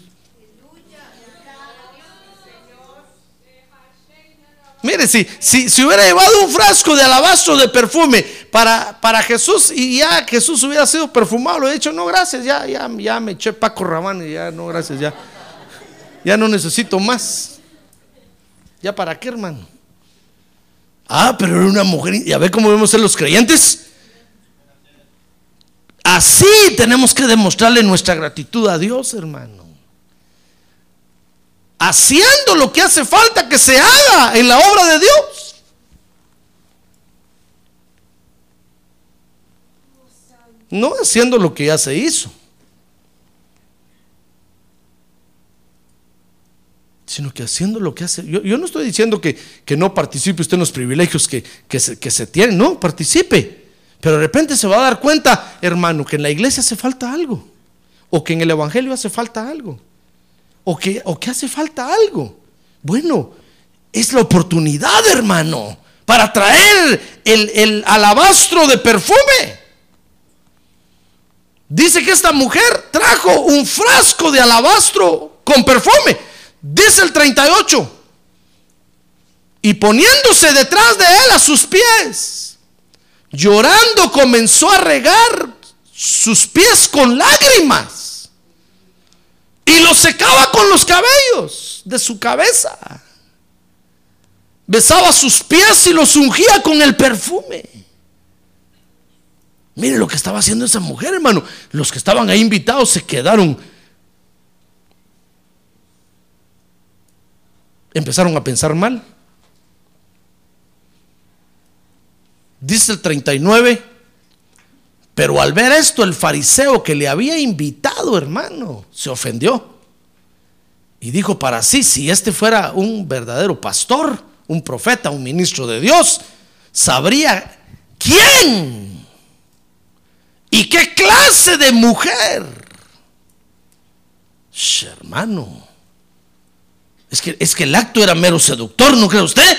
Speaker 2: Mire, si, si, si hubiera llevado un frasco de alabastro de perfume para, para Jesús y ya Jesús hubiera sido perfumado, le he dicho, no, gracias, ya, ya, ya me eché Paco Rabanne, y ya, no, gracias, ya. Ya no necesito más. ¿Ya para qué, hermano? Ah, pero era una mujer. ¿Y a ver cómo vemos ser los creyentes? Así tenemos que demostrarle nuestra gratitud a Dios, hermano. Haciendo lo que hace falta que se haga en la obra de Dios. No haciendo lo que ya se hizo. sino que haciendo lo que hace. Yo, no estoy diciendo que, que, no participe usted en los privilegios que, que, se, que se tienen, no, participe. Pero de repente se va a dar cuenta, hermano, que en la iglesia hace falta algo, o que en el Evangelio hace falta algo, o que, o que hace falta algo. Bueno, es la oportunidad, hermano, para traer el, el alabastro de perfume. Dice que esta mujer trajo un frasco de alabastro con perfume. Dice el 38. Y poniéndose detrás de él a sus pies, llorando comenzó a regar sus pies con lágrimas y lo secaba con los cabellos de su cabeza. Besaba sus pies y los ungía con el perfume. Mire lo que estaba haciendo esa mujer, hermano. Los que estaban ahí invitados se quedaron. Empezaron a pensar mal. Dice el 39 pero al ver esto el fariseo que le había invitado, hermano, se ofendió. Y dijo para sí, si este fuera un verdadero pastor, un profeta, un ministro de Dios, sabría quién y qué clase de mujer. hermano, es que, es que el acto era mero seductor, ¿no cree usted?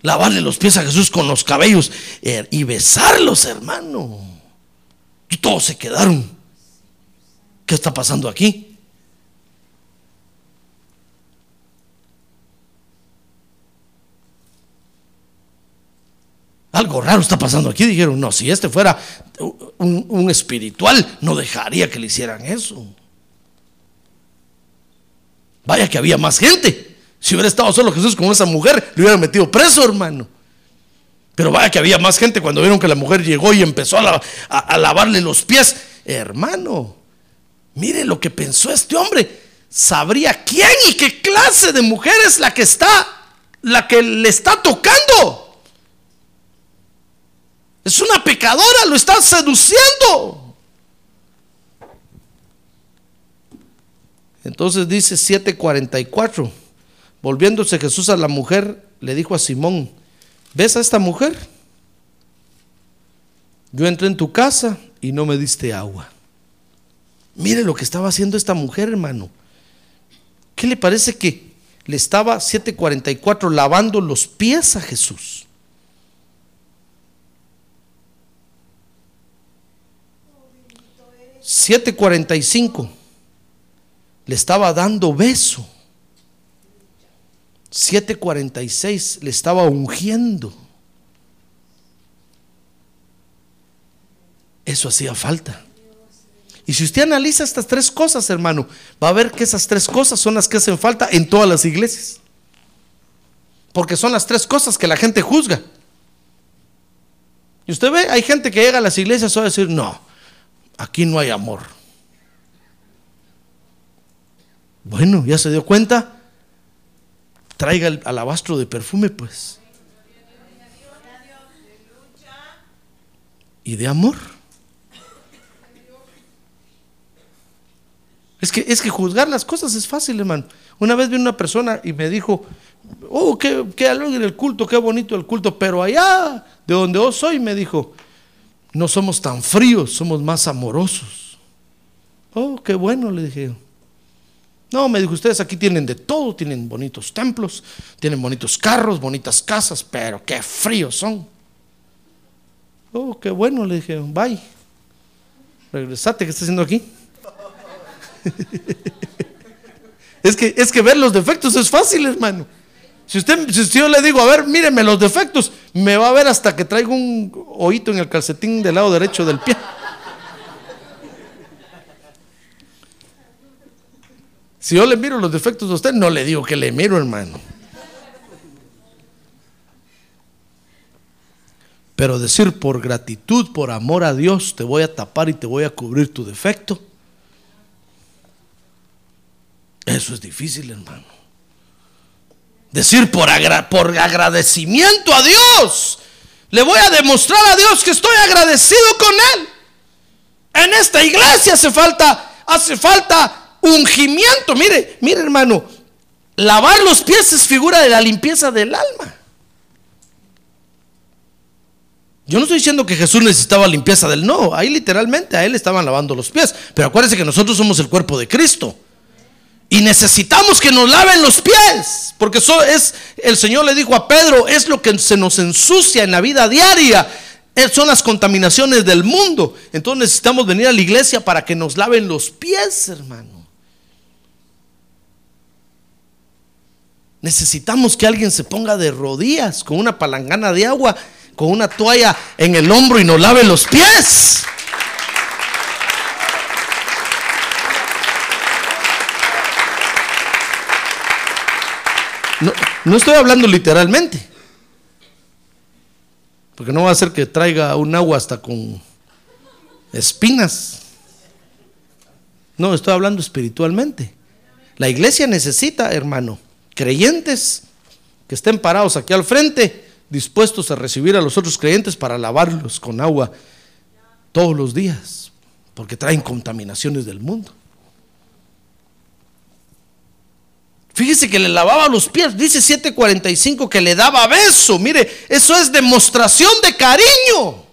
Speaker 2: Lavarle los pies a Jesús con los cabellos eh, y besarlos, hermano. Todos se quedaron. ¿Qué está pasando aquí? Algo raro está pasando aquí. Dijeron, no, si este fuera un, espiritual, no dejaría que le hicieran eso. Vaya que había más gente. Si hubiera estado solo Jesús con esa mujer, le hubieran metido preso, hermano. Pero vaya que había más gente cuando vieron que la mujer llegó y empezó a, a lavarle los pies. Hermano, mire lo que pensó este hombre. Sabría quién y qué clase de mujer es la que está, la que le está tocando. Es una pecadora, lo está seduciendo. Entonces dice 7:44. Volviéndose Jesús a la mujer, le dijo a Simón, ¿ves a esta mujer? Yo entré en tu casa y no me diste agua. Mire lo que estaba haciendo esta mujer, hermano. ¿Qué le parece que le estaba 7:44 lavando los pies a Jesús? 7:45 le estaba dando beso. 7:46 le estaba ungiendo. Eso hacía falta. Y si usted analiza estas tres cosas, hermano, va a ver que esas tres cosas son las que hacen falta en todas las iglesias. Porque son las tres cosas que la gente juzga. Y usted ve, hay gente que llega a las iglesias a decir, no, aquí no hay amor. Bueno, ya se dio cuenta. Traiga el alabastro de perfume, pues. Y de amor. Es que, es que juzgar las cosas es fácil, hermano. Una vez vi una persona y me dijo, oh, qué, qué alegre el culto, qué bonito el culto, pero allá de donde yo soy, me dijo, no somos tan fríos, somos más amorosos. Oh, qué bueno, le dije. No, me dijo, ustedes aquí tienen de todo, tienen bonitos templos, tienen bonitos carros, bonitas casas, pero qué fríos son. Oh, qué bueno, le dije, bye. Regresate, ¿qué está haciendo aquí? es, que, es que ver los defectos es fácil, hermano. Si usted, si yo le digo, a ver, míreme los defectos, me va a ver hasta que traigo un oído en el calcetín del lado derecho del pie. Si yo le miro los defectos a usted, no le digo que le miro, hermano. Pero decir por gratitud, por amor a Dios, te voy a tapar y te voy a cubrir tu defecto. Eso es difícil, hermano decir por, por agradecimiento a Dios. Le voy a demostrar a Dios que estoy agradecido con Él. En esta iglesia hace falta, hace falta ungimiento. Mire, mire hermano, lavar los pies es figura de la limpieza del alma. Yo no estoy diciendo que Jesús necesitaba limpieza del no, ahí literalmente a él estaban lavando los pies, pero acuérdense que nosotros somos el cuerpo de Cristo. Y necesitamos que nos laven los pies, porque eso es, el Señor le dijo a Pedro, es lo que se nos ensucia en la vida diaria, son las contaminaciones del mundo. Entonces necesitamos venir a la iglesia para que nos laven los pies, hermano. Necesitamos que alguien se ponga de rodillas con una palangana de agua, con una toalla en el hombro y nos lave los pies. No, estoy hablando literalmente. Porque no va a ser que traiga un agua hasta con espinas. No, estoy hablando espiritualmente. La iglesia necesita, hermano, creyentes que estén parados aquí al frente, dispuestos a recibir a los otros creyentes para lavarlos con agua todos los días, porque traen contaminaciones del mundo. Fíjese que le lavaba los pies, dice 745 que le daba beso. Mire, eso es demostración de cariño.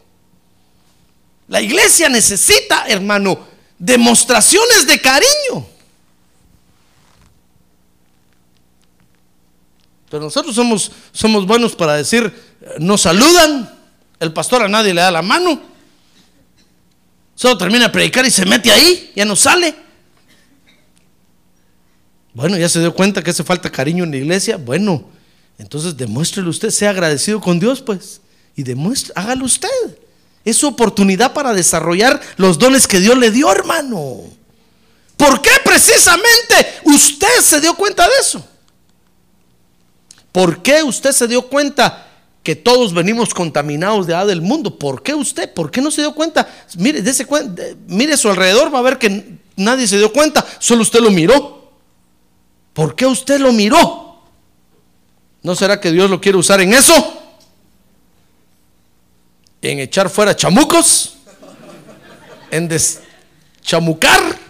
Speaker 2: La iglesia necesita, hermano, demostraciones de cariño. Pero nosotros somos, somos buenos para decir, nos saludan, el pastor a nadie le da la mano, solo termina de predicar y se mete ahí, ya no sale. Bueno, ya se dio cuenta que hace falta cariño en la iglesia. Bueno, entonces demuéstrelo usted, sea agradecido con Dios, pues. Y demuestre, hágalo usted. Es su oportunidad para desarrollar los dones que Dios le dio, hermano. ¿Por qué precisamente usted se dio cuenta de eso? ¿Por qué usted se dio cuenta que todos venimos contaminados de allá del mundo? ¿Por qué usted? ¿Por qué no se dio cuenta? Mire, cuenta, mire a su alrededor, va a ver que nadie se dio cuenta, solo usted lo miró. ¿Por qué usted lo miró? ¿No será que Dios lo quiere usar en eso? ¿En echar fuera chamucos? ¿En deschamucar?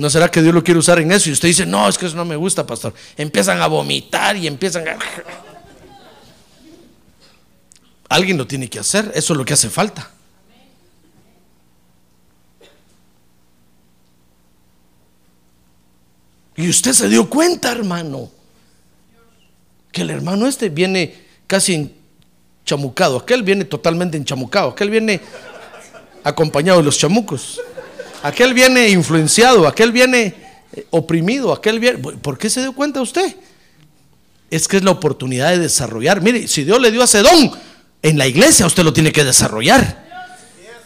Speaker 2: ¿No será que Dios lo quiere usar en eso? Y usted dice, no, es que eso no me gusta, pastor. Empiezan a vomitar y empiezan a... Alguien lo tiene que hacer, eso es lo que hace falta. Y usted se dio cuenta, hermano, que el hermano este viene casi enchamucado, aquel viene totalmente enchamucado, aquel viene acompañado de los chamucos, aquel viene influenciado, aquel viene eh, oprimido, aquel viene... ¿Por qué se dio cuenta usted? Es que es la oportunidad de desarrollar. Mire, si Dios le dio a Sedón, en la iglesia usted lo tiene que desarrollar.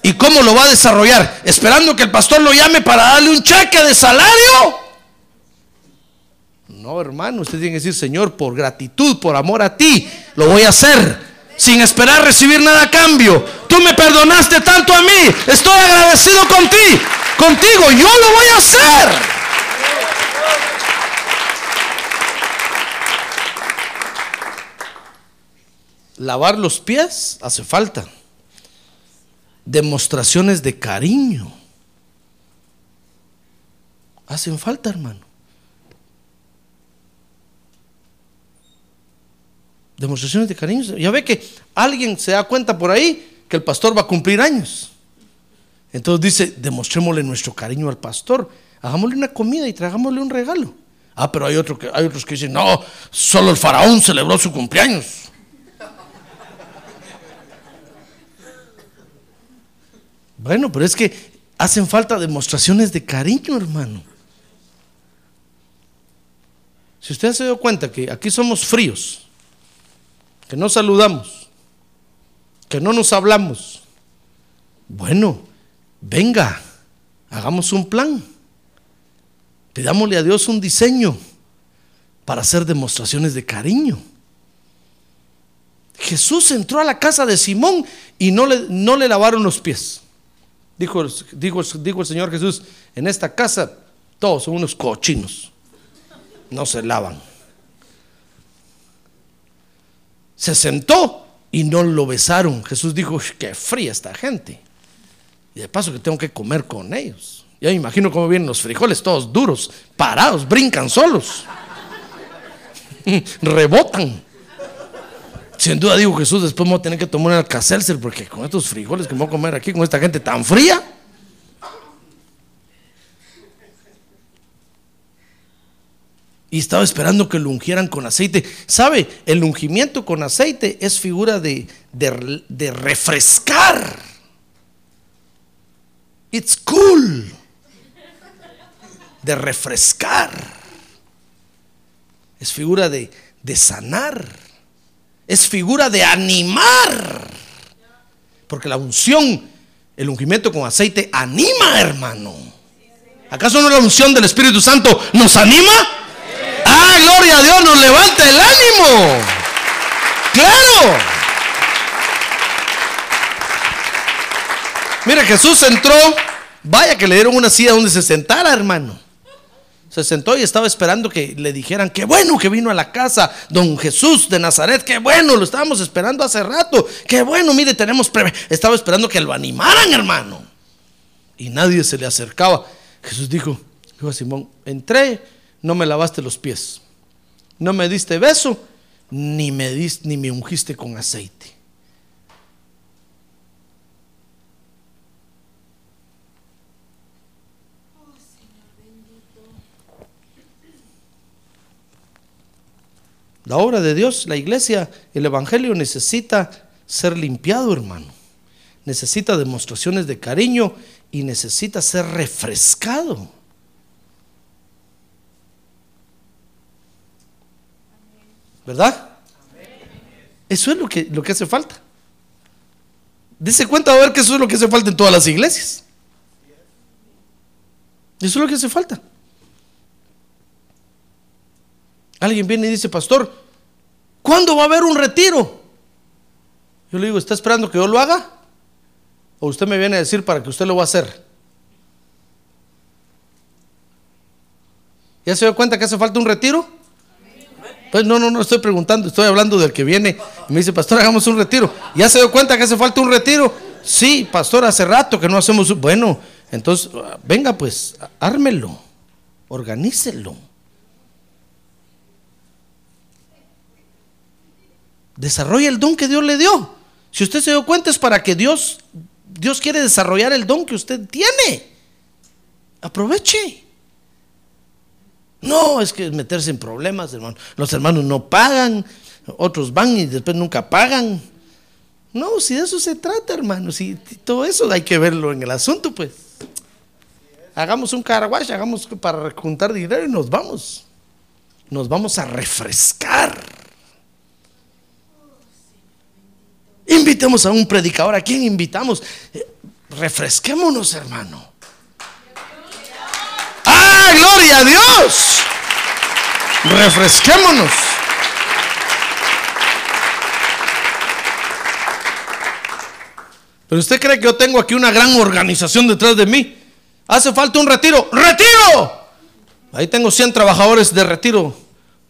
Speaker 2: ¿Y cómo lo va a desarrollar? ¿Esperando que el pastor lo llame para darle un cheque de salario? No, hermano, usted tiene que decir, Señor, por gratitud, por amor a ti, lo voy a hacer, sin esperar recibir nada a cambio. Tú me perdonaste tanto a mí, estoy agradecido con ti, contigo, yo lo voy a hacer. Lavar los pies hace falta. Demostraciones de cariño. Hacen falta, hermano. Demostraciones de cariño. Ya ve que alguien se da cuenta por ahí que el pastor va a cumplir años. Entonces dice, demostrémosle nuestro cariño al pastor. Hagámosle una comida y tragámosle un regalo. Ah, pero hay, otro que, hay otros que dicen, no, solo el faraón celebró su cumpleaños. Bueno, pero es que hacen falta demostraciones de cariño, hermano. Si usted se dio cuenta que aquí somos fríos, que no saludamos, que no nos hablamos. Bueno, venga, hagamos un plan. Pidámosle a Dios un diseño para hacer demostraciones de cariño. Jesús entró a la casa de Simón y no le, no le lavaron los pies. Dijo, dijo, dijo el Señor Jesús, en esta casa todos son unos cochinos, no se lavan se sentó y no lo besaron. Jesús dijo, qué fría esta gente. Y de paso que tengo que comer con ellos. Ya me imagino cómo vienen los frijoles todos duros, parados, brincan solos. Rebotan. Sin duda digo Jesús, después me voy a tener que tomar un alcacelser porque con estos frijoles que me voy a comer aquí, con esta gente tan fría. Y estaba esperando que lo ungieran con aceite. ¿Sabe? El ungimiento con aceite es figura de, de, refrescar. It's cool. De refrescar. Es figura de, de sanar. Es figura de animar. Porque la unción, el ungimiento con aceite anima, hermano. ¿Acaso no la unción del Espíritu Santo nos anima? Gloria a Dios, nos levanta el ánimo. Claro. Mire, Jesús entró, vaya que le dieron una silla donde se sentara, hermano. Se sentó y estaba esperando que le dijeran, qué bueno que vino a la casa, don Jesús de Nazaret, qué bueno, lo estábamos esperando hace rato, qué bueno, mire, tenemos... Estaba esperando que lo animaran, hermano. Y nadie se le acercaba. Jesús dijo, dijo a Simón, entré, no me lavaste los pies, no me diste beso, ni me, diste, ni me ungiste con aceite. La obra de Dios, la iglesia, el Evangelio necesita ser limpiado, hermano. Necesita demostraciones de cariño y necesita ser refrescado. ¿Verdad? Eso es lo que, lo que hace falta. Dese cuenta a ver que eso es lo que hace falta en todas las iglesias. Eso es lo que hace falta. Alguien viene y dice, pastor, ¿cuándo va a haber un retiro? Yo le digo, ¿está esperando que yo lo haga? ¿O usted me viene a decir para que usted lo va a hacer? ¿Ya se dio cuenta que hace falta un retiro? Pues no, no, no estoy preguntando, estoy hablando del que viene y me dice, pastor, hagamos un retiro. ¿Ya se dio cuenta que hace falta un retiro? Sí, pastor, hace rato que no hacemos. Bueno, entonces, venga pues, ármelo, organícelo. Desarrolla el don que Dios le dio. Si usted se dio cuenta es para que Dios, Dios quiere desarrollar el don que usted tiene. Aproveche. No, es que meterse en problemas, hermano. Los hermanos no pagan, otros van y después nunca pagan. No, si de eso se trata, hermano. Si todo eso hay que verlo en el asunto, pues. Hagamos un caraguash, hagamos para juntar dinero y nos vamos. Nos vamos a refrescar. Invitemos a un predicador. ¿A quién invitamos? Eh, refresquémonos, hermano. ¡Ah, gloria a Dios! Refresquémonos. Pero usted cree que yo tengo aquí una gran organización detrás de mí. Hace falta un retiro. ¡Retiro! Ahí tengo 100 trabajadores de retiro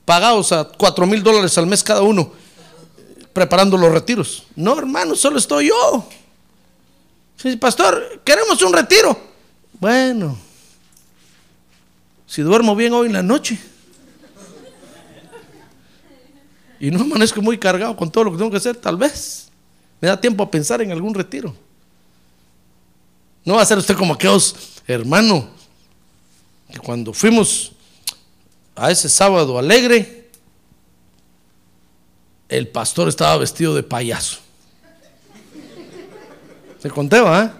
Speaker 2: pagados a 4 mil dólares al mes cada uno preparando los retiros. No, hermano, solo estoy yo. Sí, pastor, queremos un retiro. Bueno, si duermo bien hoy en la noche y no amanezco muy cargado con todo lo que tengo que hacer, tal vez me da tiempo a pensar en algún retiro. No va a ser usted como aquellos hermano que cuando fuimos a ese sábado alegre, el pastor estaba vestido de payaso. Se conté, ¿verdad?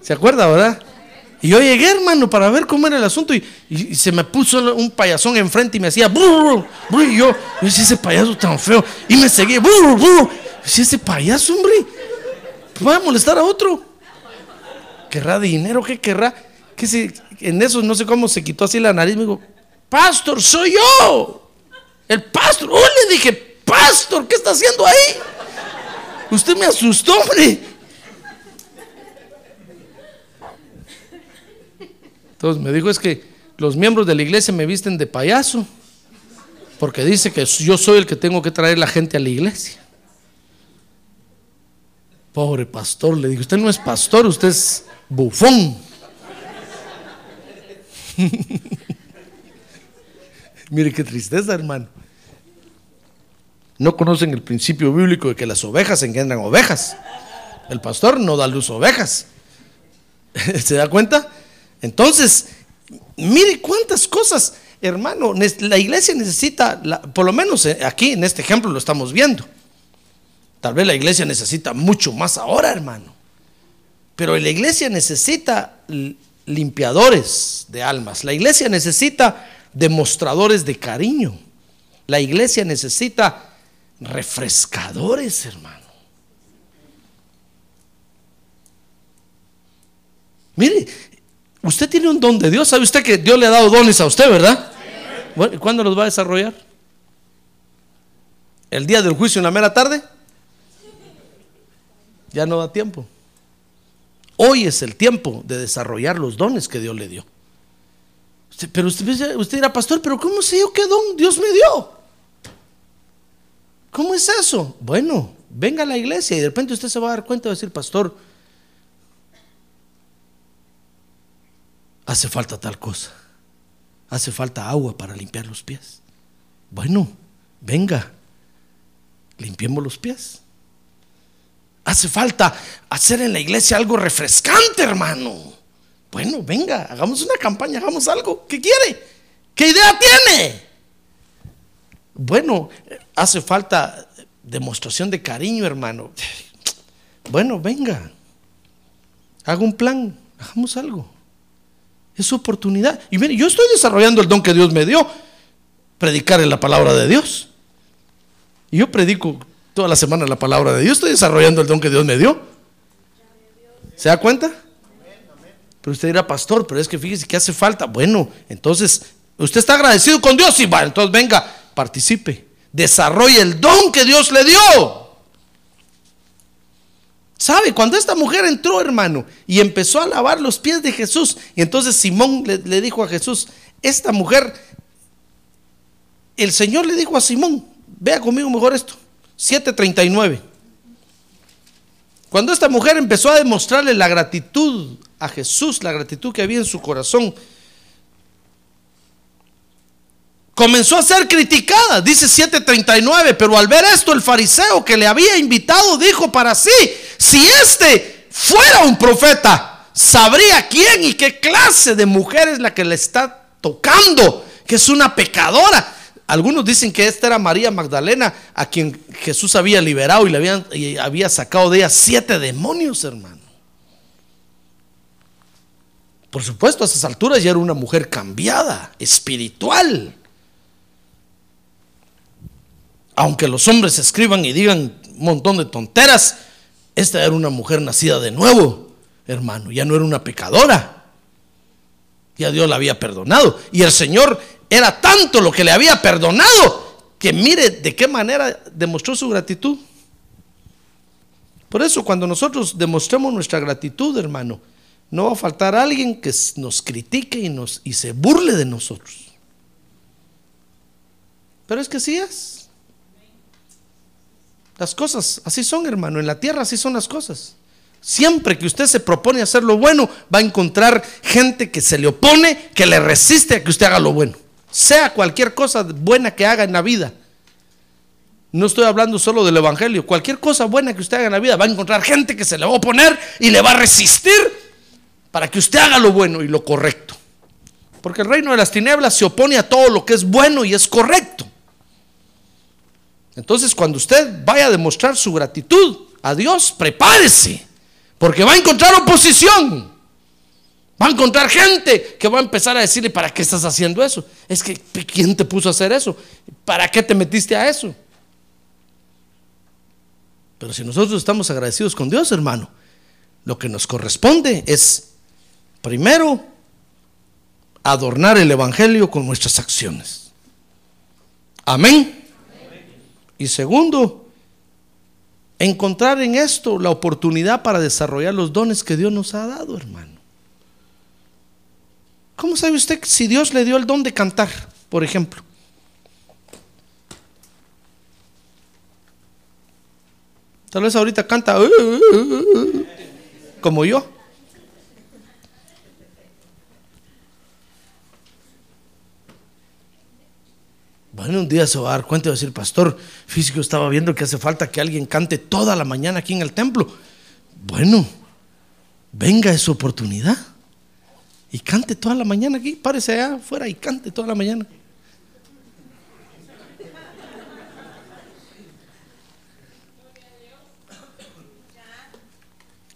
Speaker 2: ¿Se acuerda, verdad? Y yo llegué, hermano, para ver cómo era el asunto. Y, se me puso un payasón enfrente y me hacía, burro, y yo, yo ese payaso tan feo. Y me seguía, burro, burro. Decía, ese payaso, hombre, va a molestar a otro. ¿Querrá dinero? ¿Qué querrá? Que si, en eso no sé cómo se quitó así la nariz. Me dijo, Pastor, soy yo. El pastor. Oh, le dije, pastor, ¿qué está haciendo ahí? Usted me asustó, hombre. Entonces me dijo es que los miembros de la iglesia me visten de payaso, porque dice que yo soy el que tengo que traer la gente a la iglesia. Pobre pastor, le digo, usted no es pastor, usted es bufón. Mire qué tristeza, hermano no conocen el principio bíblico de que las ovejas engendran ovejas. El pastor no da luz a ovejas. ¿Se da cuenta? Entonces, mire cuántas cosas, hermano, la iglesia necesita, por lo menos eh, aquí en este ejemplo lo estamos viendo. Tal vez la iglesia necesita mucho más ahora, hermano. Pero la iglesia necesita limpiadores de almas. La iglesia necesita demostradores de cariño. La iglesia necesita refrescadores, hermano. Mire, usted tiene un don de Dios. ¿Sabe usted que Dios le ha dado dones a usted, verdad? ¿Cuándo los va a desarrollar? ¿El día del juicio en la mera tarde? Ya no da tiempo. Hoy es el tiempo de desarrollar los dones que Dios le dio. Pero usted, usted dirá, pastor, pero ¿cómo sé yo qué don Dios me dio? ¿Cómo es eso? Bueno, venga a la iglesia y de repente usted se va a dar cuenta y va a decir, pastor, hace falta tal cosa. Hace falta agua para limpiar los pies. Bueno, venga, limpiemos los pies. Hace falta hacer en la iglesia algo refrescante, hermano. Bueno, venga, hagamos una campaña, hagamos algo. ¿Qué quiere? ¿Qué idea tiene? Bueno, hace falta demostración de cariño, hermano. Bueno, venga. Haga un plan, hagamos algo. Es su oportunidad. Y mire, yo estoy desarrollando el don que Dios me dio, predicar en la palabra de Dios. Y yo predico toda la semana la palabra de Dios, estoy desarrollando el don que Dios me dio. ¿Se da cuenta? Pero usted dirá, pastor, pero es que fíjese que hace falta. Bueno, entonces, ¿usted está agradecido con Dios? Sí, va, entonces venga, participe. Desarrolle el don que Dios le dio. ¿Sabe? Cuando esta mujer entró, hermano, y empezó a lavar los pies de Jesús, y entonces Simón le, dijo a Jesús, esta mujer, el Señor le dijo a Simón, vea conmigo mejor esto, 739. Cuando esta mujer empezó a demostrarle la gratitud a Jesús, la gratitud que había en su corazón, comenzó a ser criticada, dice 739, pero al ver esto el fariseo que le había invitado dijo para sí, si este fuera un profeta, sabría quién y qué clase de mujer es la que le está tocando, que es una pecadora. Algunos dicen que esta era María Magdalena, a quien Jesús había liberado y le habían, había sacado de ella siete demonios, hermano. Por supuesto, a esas alturas ya era una mujer cambiada, espiritual. Aunque los hombres escriban y digan un montón de tonteras, esta era una mujer nacida de nuevo, hermano, ya no era una pecadora. Ya Dios la había perdonado. Y el Señor era tanto lo que le había perdonado que mire de qué manera demostró su gratitud. Por eso cuando nosotros demostremos nuestra gratitud, hermano, no va a faltar alguien que nos critique y, nos, y se burle de nosotros. Pero es que así es. Las cosas así son, hermano. En la tierra así son las cosas. Siempre que usted se propone hacer lo bueno, va a encontrar gente que se le opone, que le resiste a que usted haga lo bueno. Sea cualquier cosa buena que haga en la vida. No estoy hablando solo del Evangelio. Cualquier cosa buena que usted haga en la vida, va a encontrar gente que se le va a oponer y le va a resistir para que usted haga lo bueno y lo correcto. Porque el reino de las tinieblas se opone a todo lo que es bueno y es correcto. Entonces, cuando usted vaya a demostrar su gratitud a Dios, prepárese, porque va a encontrar oposición. Va a encontrar gente que va a empezar a decirle, ¿para qué estás haciendo eso? Es que, ¿quién te puso a hacer eso? ¿Para qué te metiste a eso? Pero si nosotros estamos agradecidos con Dios, hermano, lo que nos corresponde es, primero, adornar el Evangelio con nuestras acciones. Amén. Y segundo, encontrar en esto la oportunidad para desarrollar los dones que Dios nos ha dado, hermano. ¿Cómo sabe usted si Dios le dio el don de cantar, por ejemplo? Tal vez ahorita canta "Uh, uh, uh, uh", como yo. Bueno, un día se va a dar cuenta y va a decir, pastor, físico estaba viendo que hace falta que alguien cante toda la mañana aquí en el templo. Bueno, venga esa oportunidad. Y cante toda la mañana aquí, párese allá afuera y cante toda la mañana.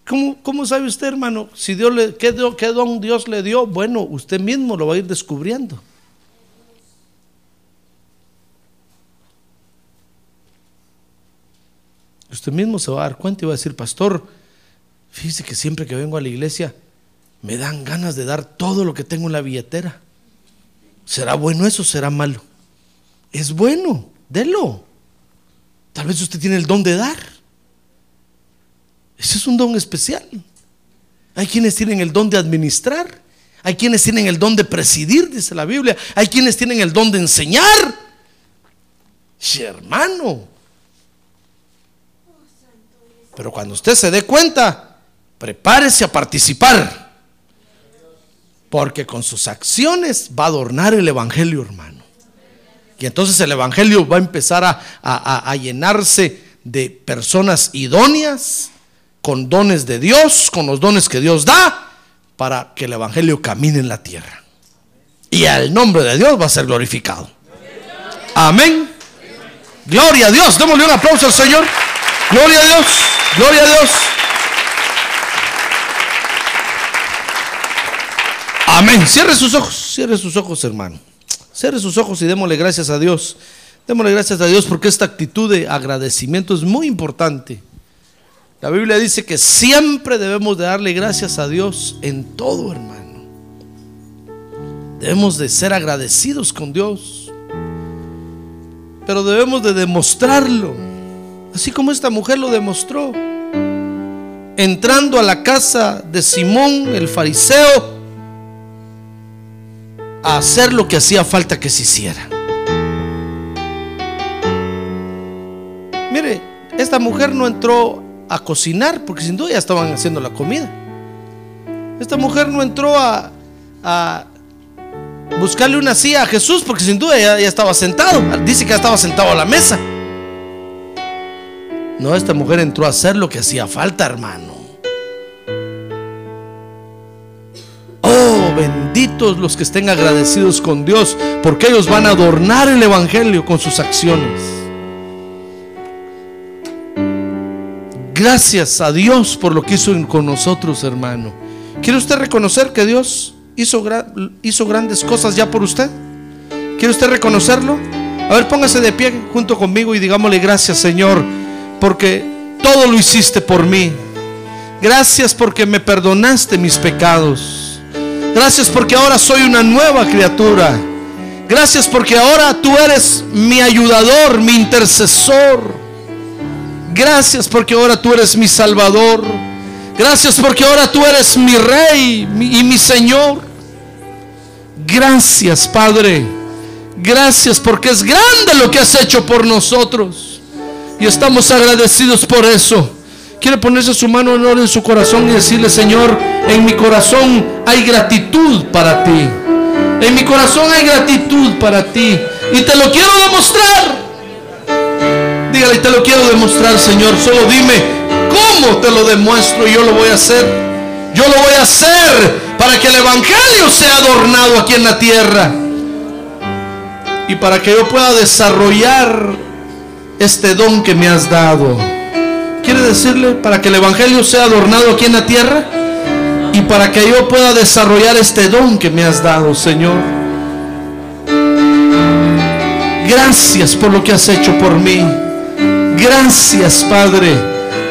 Speaker 2: ¿Cómo, cómo sabe usted, hermano? Si Dios le, ¿qué, ¿Qué don Dios le dio? Bueno, usted mismo lo va a ir descubriendo. Usted mismo se va a dar cuenta y va a decir, pastor, fíjese que siempre que vengo a la iglesia me dan ganas de dar todo lo que tengo en la billetera. ¿Será bueno eso o será malo? Es bueno, délo. Tal vez usted tiene el don de dar. Ese es un don especial. Hay quienes tienen el don de administrar. Hay quienes tienen el don de presidir, dice la Biblia. Hay quienes tienen el don de enseñar. Sí, hermano. Pero cuando usted se dé cuenta, prepárese a participar. Porque con sus acciones va a adornar el Evangelio, hermano. Y entonces el Evangelio va a empezar a, a- a llenarse de personas idóneas, con dones de Dios, con los dones que Dios da, para que el Evangelio camine en la tierra. Y el nombre de Dios va a ser glorificado. Amén. Gloria a Dios. Démosle un aplauso al Señor. Gloria a Dios. Gloria a Dios. Amén. Cierre sus ojos. Cierre sus ojos, hermano. Cierre sus ojos y démosle gracias a Dios. Démosle gracias a Dios porque esta actitud de agradecimiento es muy importante. La Biblia dice que siempre debemos de darle gracias a Dios en todo, hermano. Debemos de ser agradecidos con Dios. Pero debemos de demostrarlo. Así como esta mujer lo demostró. Entrando a la casa de Simón el fariseo a hacer lo que hacía falta que se hiciera. Mire, esta mujer no entró a cocinar porque sin duda ya estaban haciendo la comida. Esta mujer no entró a, a buscarle una silla a Jesús porque sin duda ya, ya estaba sentado. Dice que ya estaba sentado a la mesa. No, esta mujer entró a hacer lo que hacía falta, hermano. Oh, benditos los que estén agradecidos con Dios, porque ellos van a adornar el Evangelio con sus acciones. Gracias a Dios por lo que hizo con nosotros, hermano. ¿Quiere usted reconocer que Dios hizo, hizo grandes cosas ya por usted? ¿Quiere usted reconocerlo? A ver, póngase de pie junto conmigo y digámosle gracias, Señor, porque todo lo hiciste por mí. Gracias porque me perdonaste mis pecados. Gracias porque ahora soy una nueva criatura. Gracias porque ahora tú eres mi ayudador, mi intercesor. Gracias porque ahora tú eres mi salvador. Gracias porque ahora tú eres mi rey y mi Señor. Gracias, Padre. Gracias porque es grande lo que has hecho por nosotros. Y estamos agradecidos por eso. Quiere ponerse su mano en oro en su corazón y decirle, Señor, en mi corazón hay gratitud para ti. En mi corazón hay gratitud para ti. Y te lo quiero demostrar. Dígale, te lo quiero demostrar, Señor. Solo dime cómo te lo demuestro y yo lo voy a hacer. Yo lo voy a hacer para que el Evangelio sea adornado aquí en la tierra. Y para que yo pueda desarrollar este don que me has dado. ¿Quiere decirle para que el Evangelio sea adornado aquí en la tierra? Y para que yo pueda desarrollar este don que me has dado, Señor. Gracias por lo que has hecho por mí. Gracias, Padre.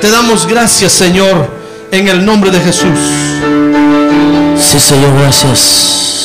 Speaker 2: Te damos gracias, Señor, en el nombre de Jesús.
Speaker 3: Sí, Señor, gracias.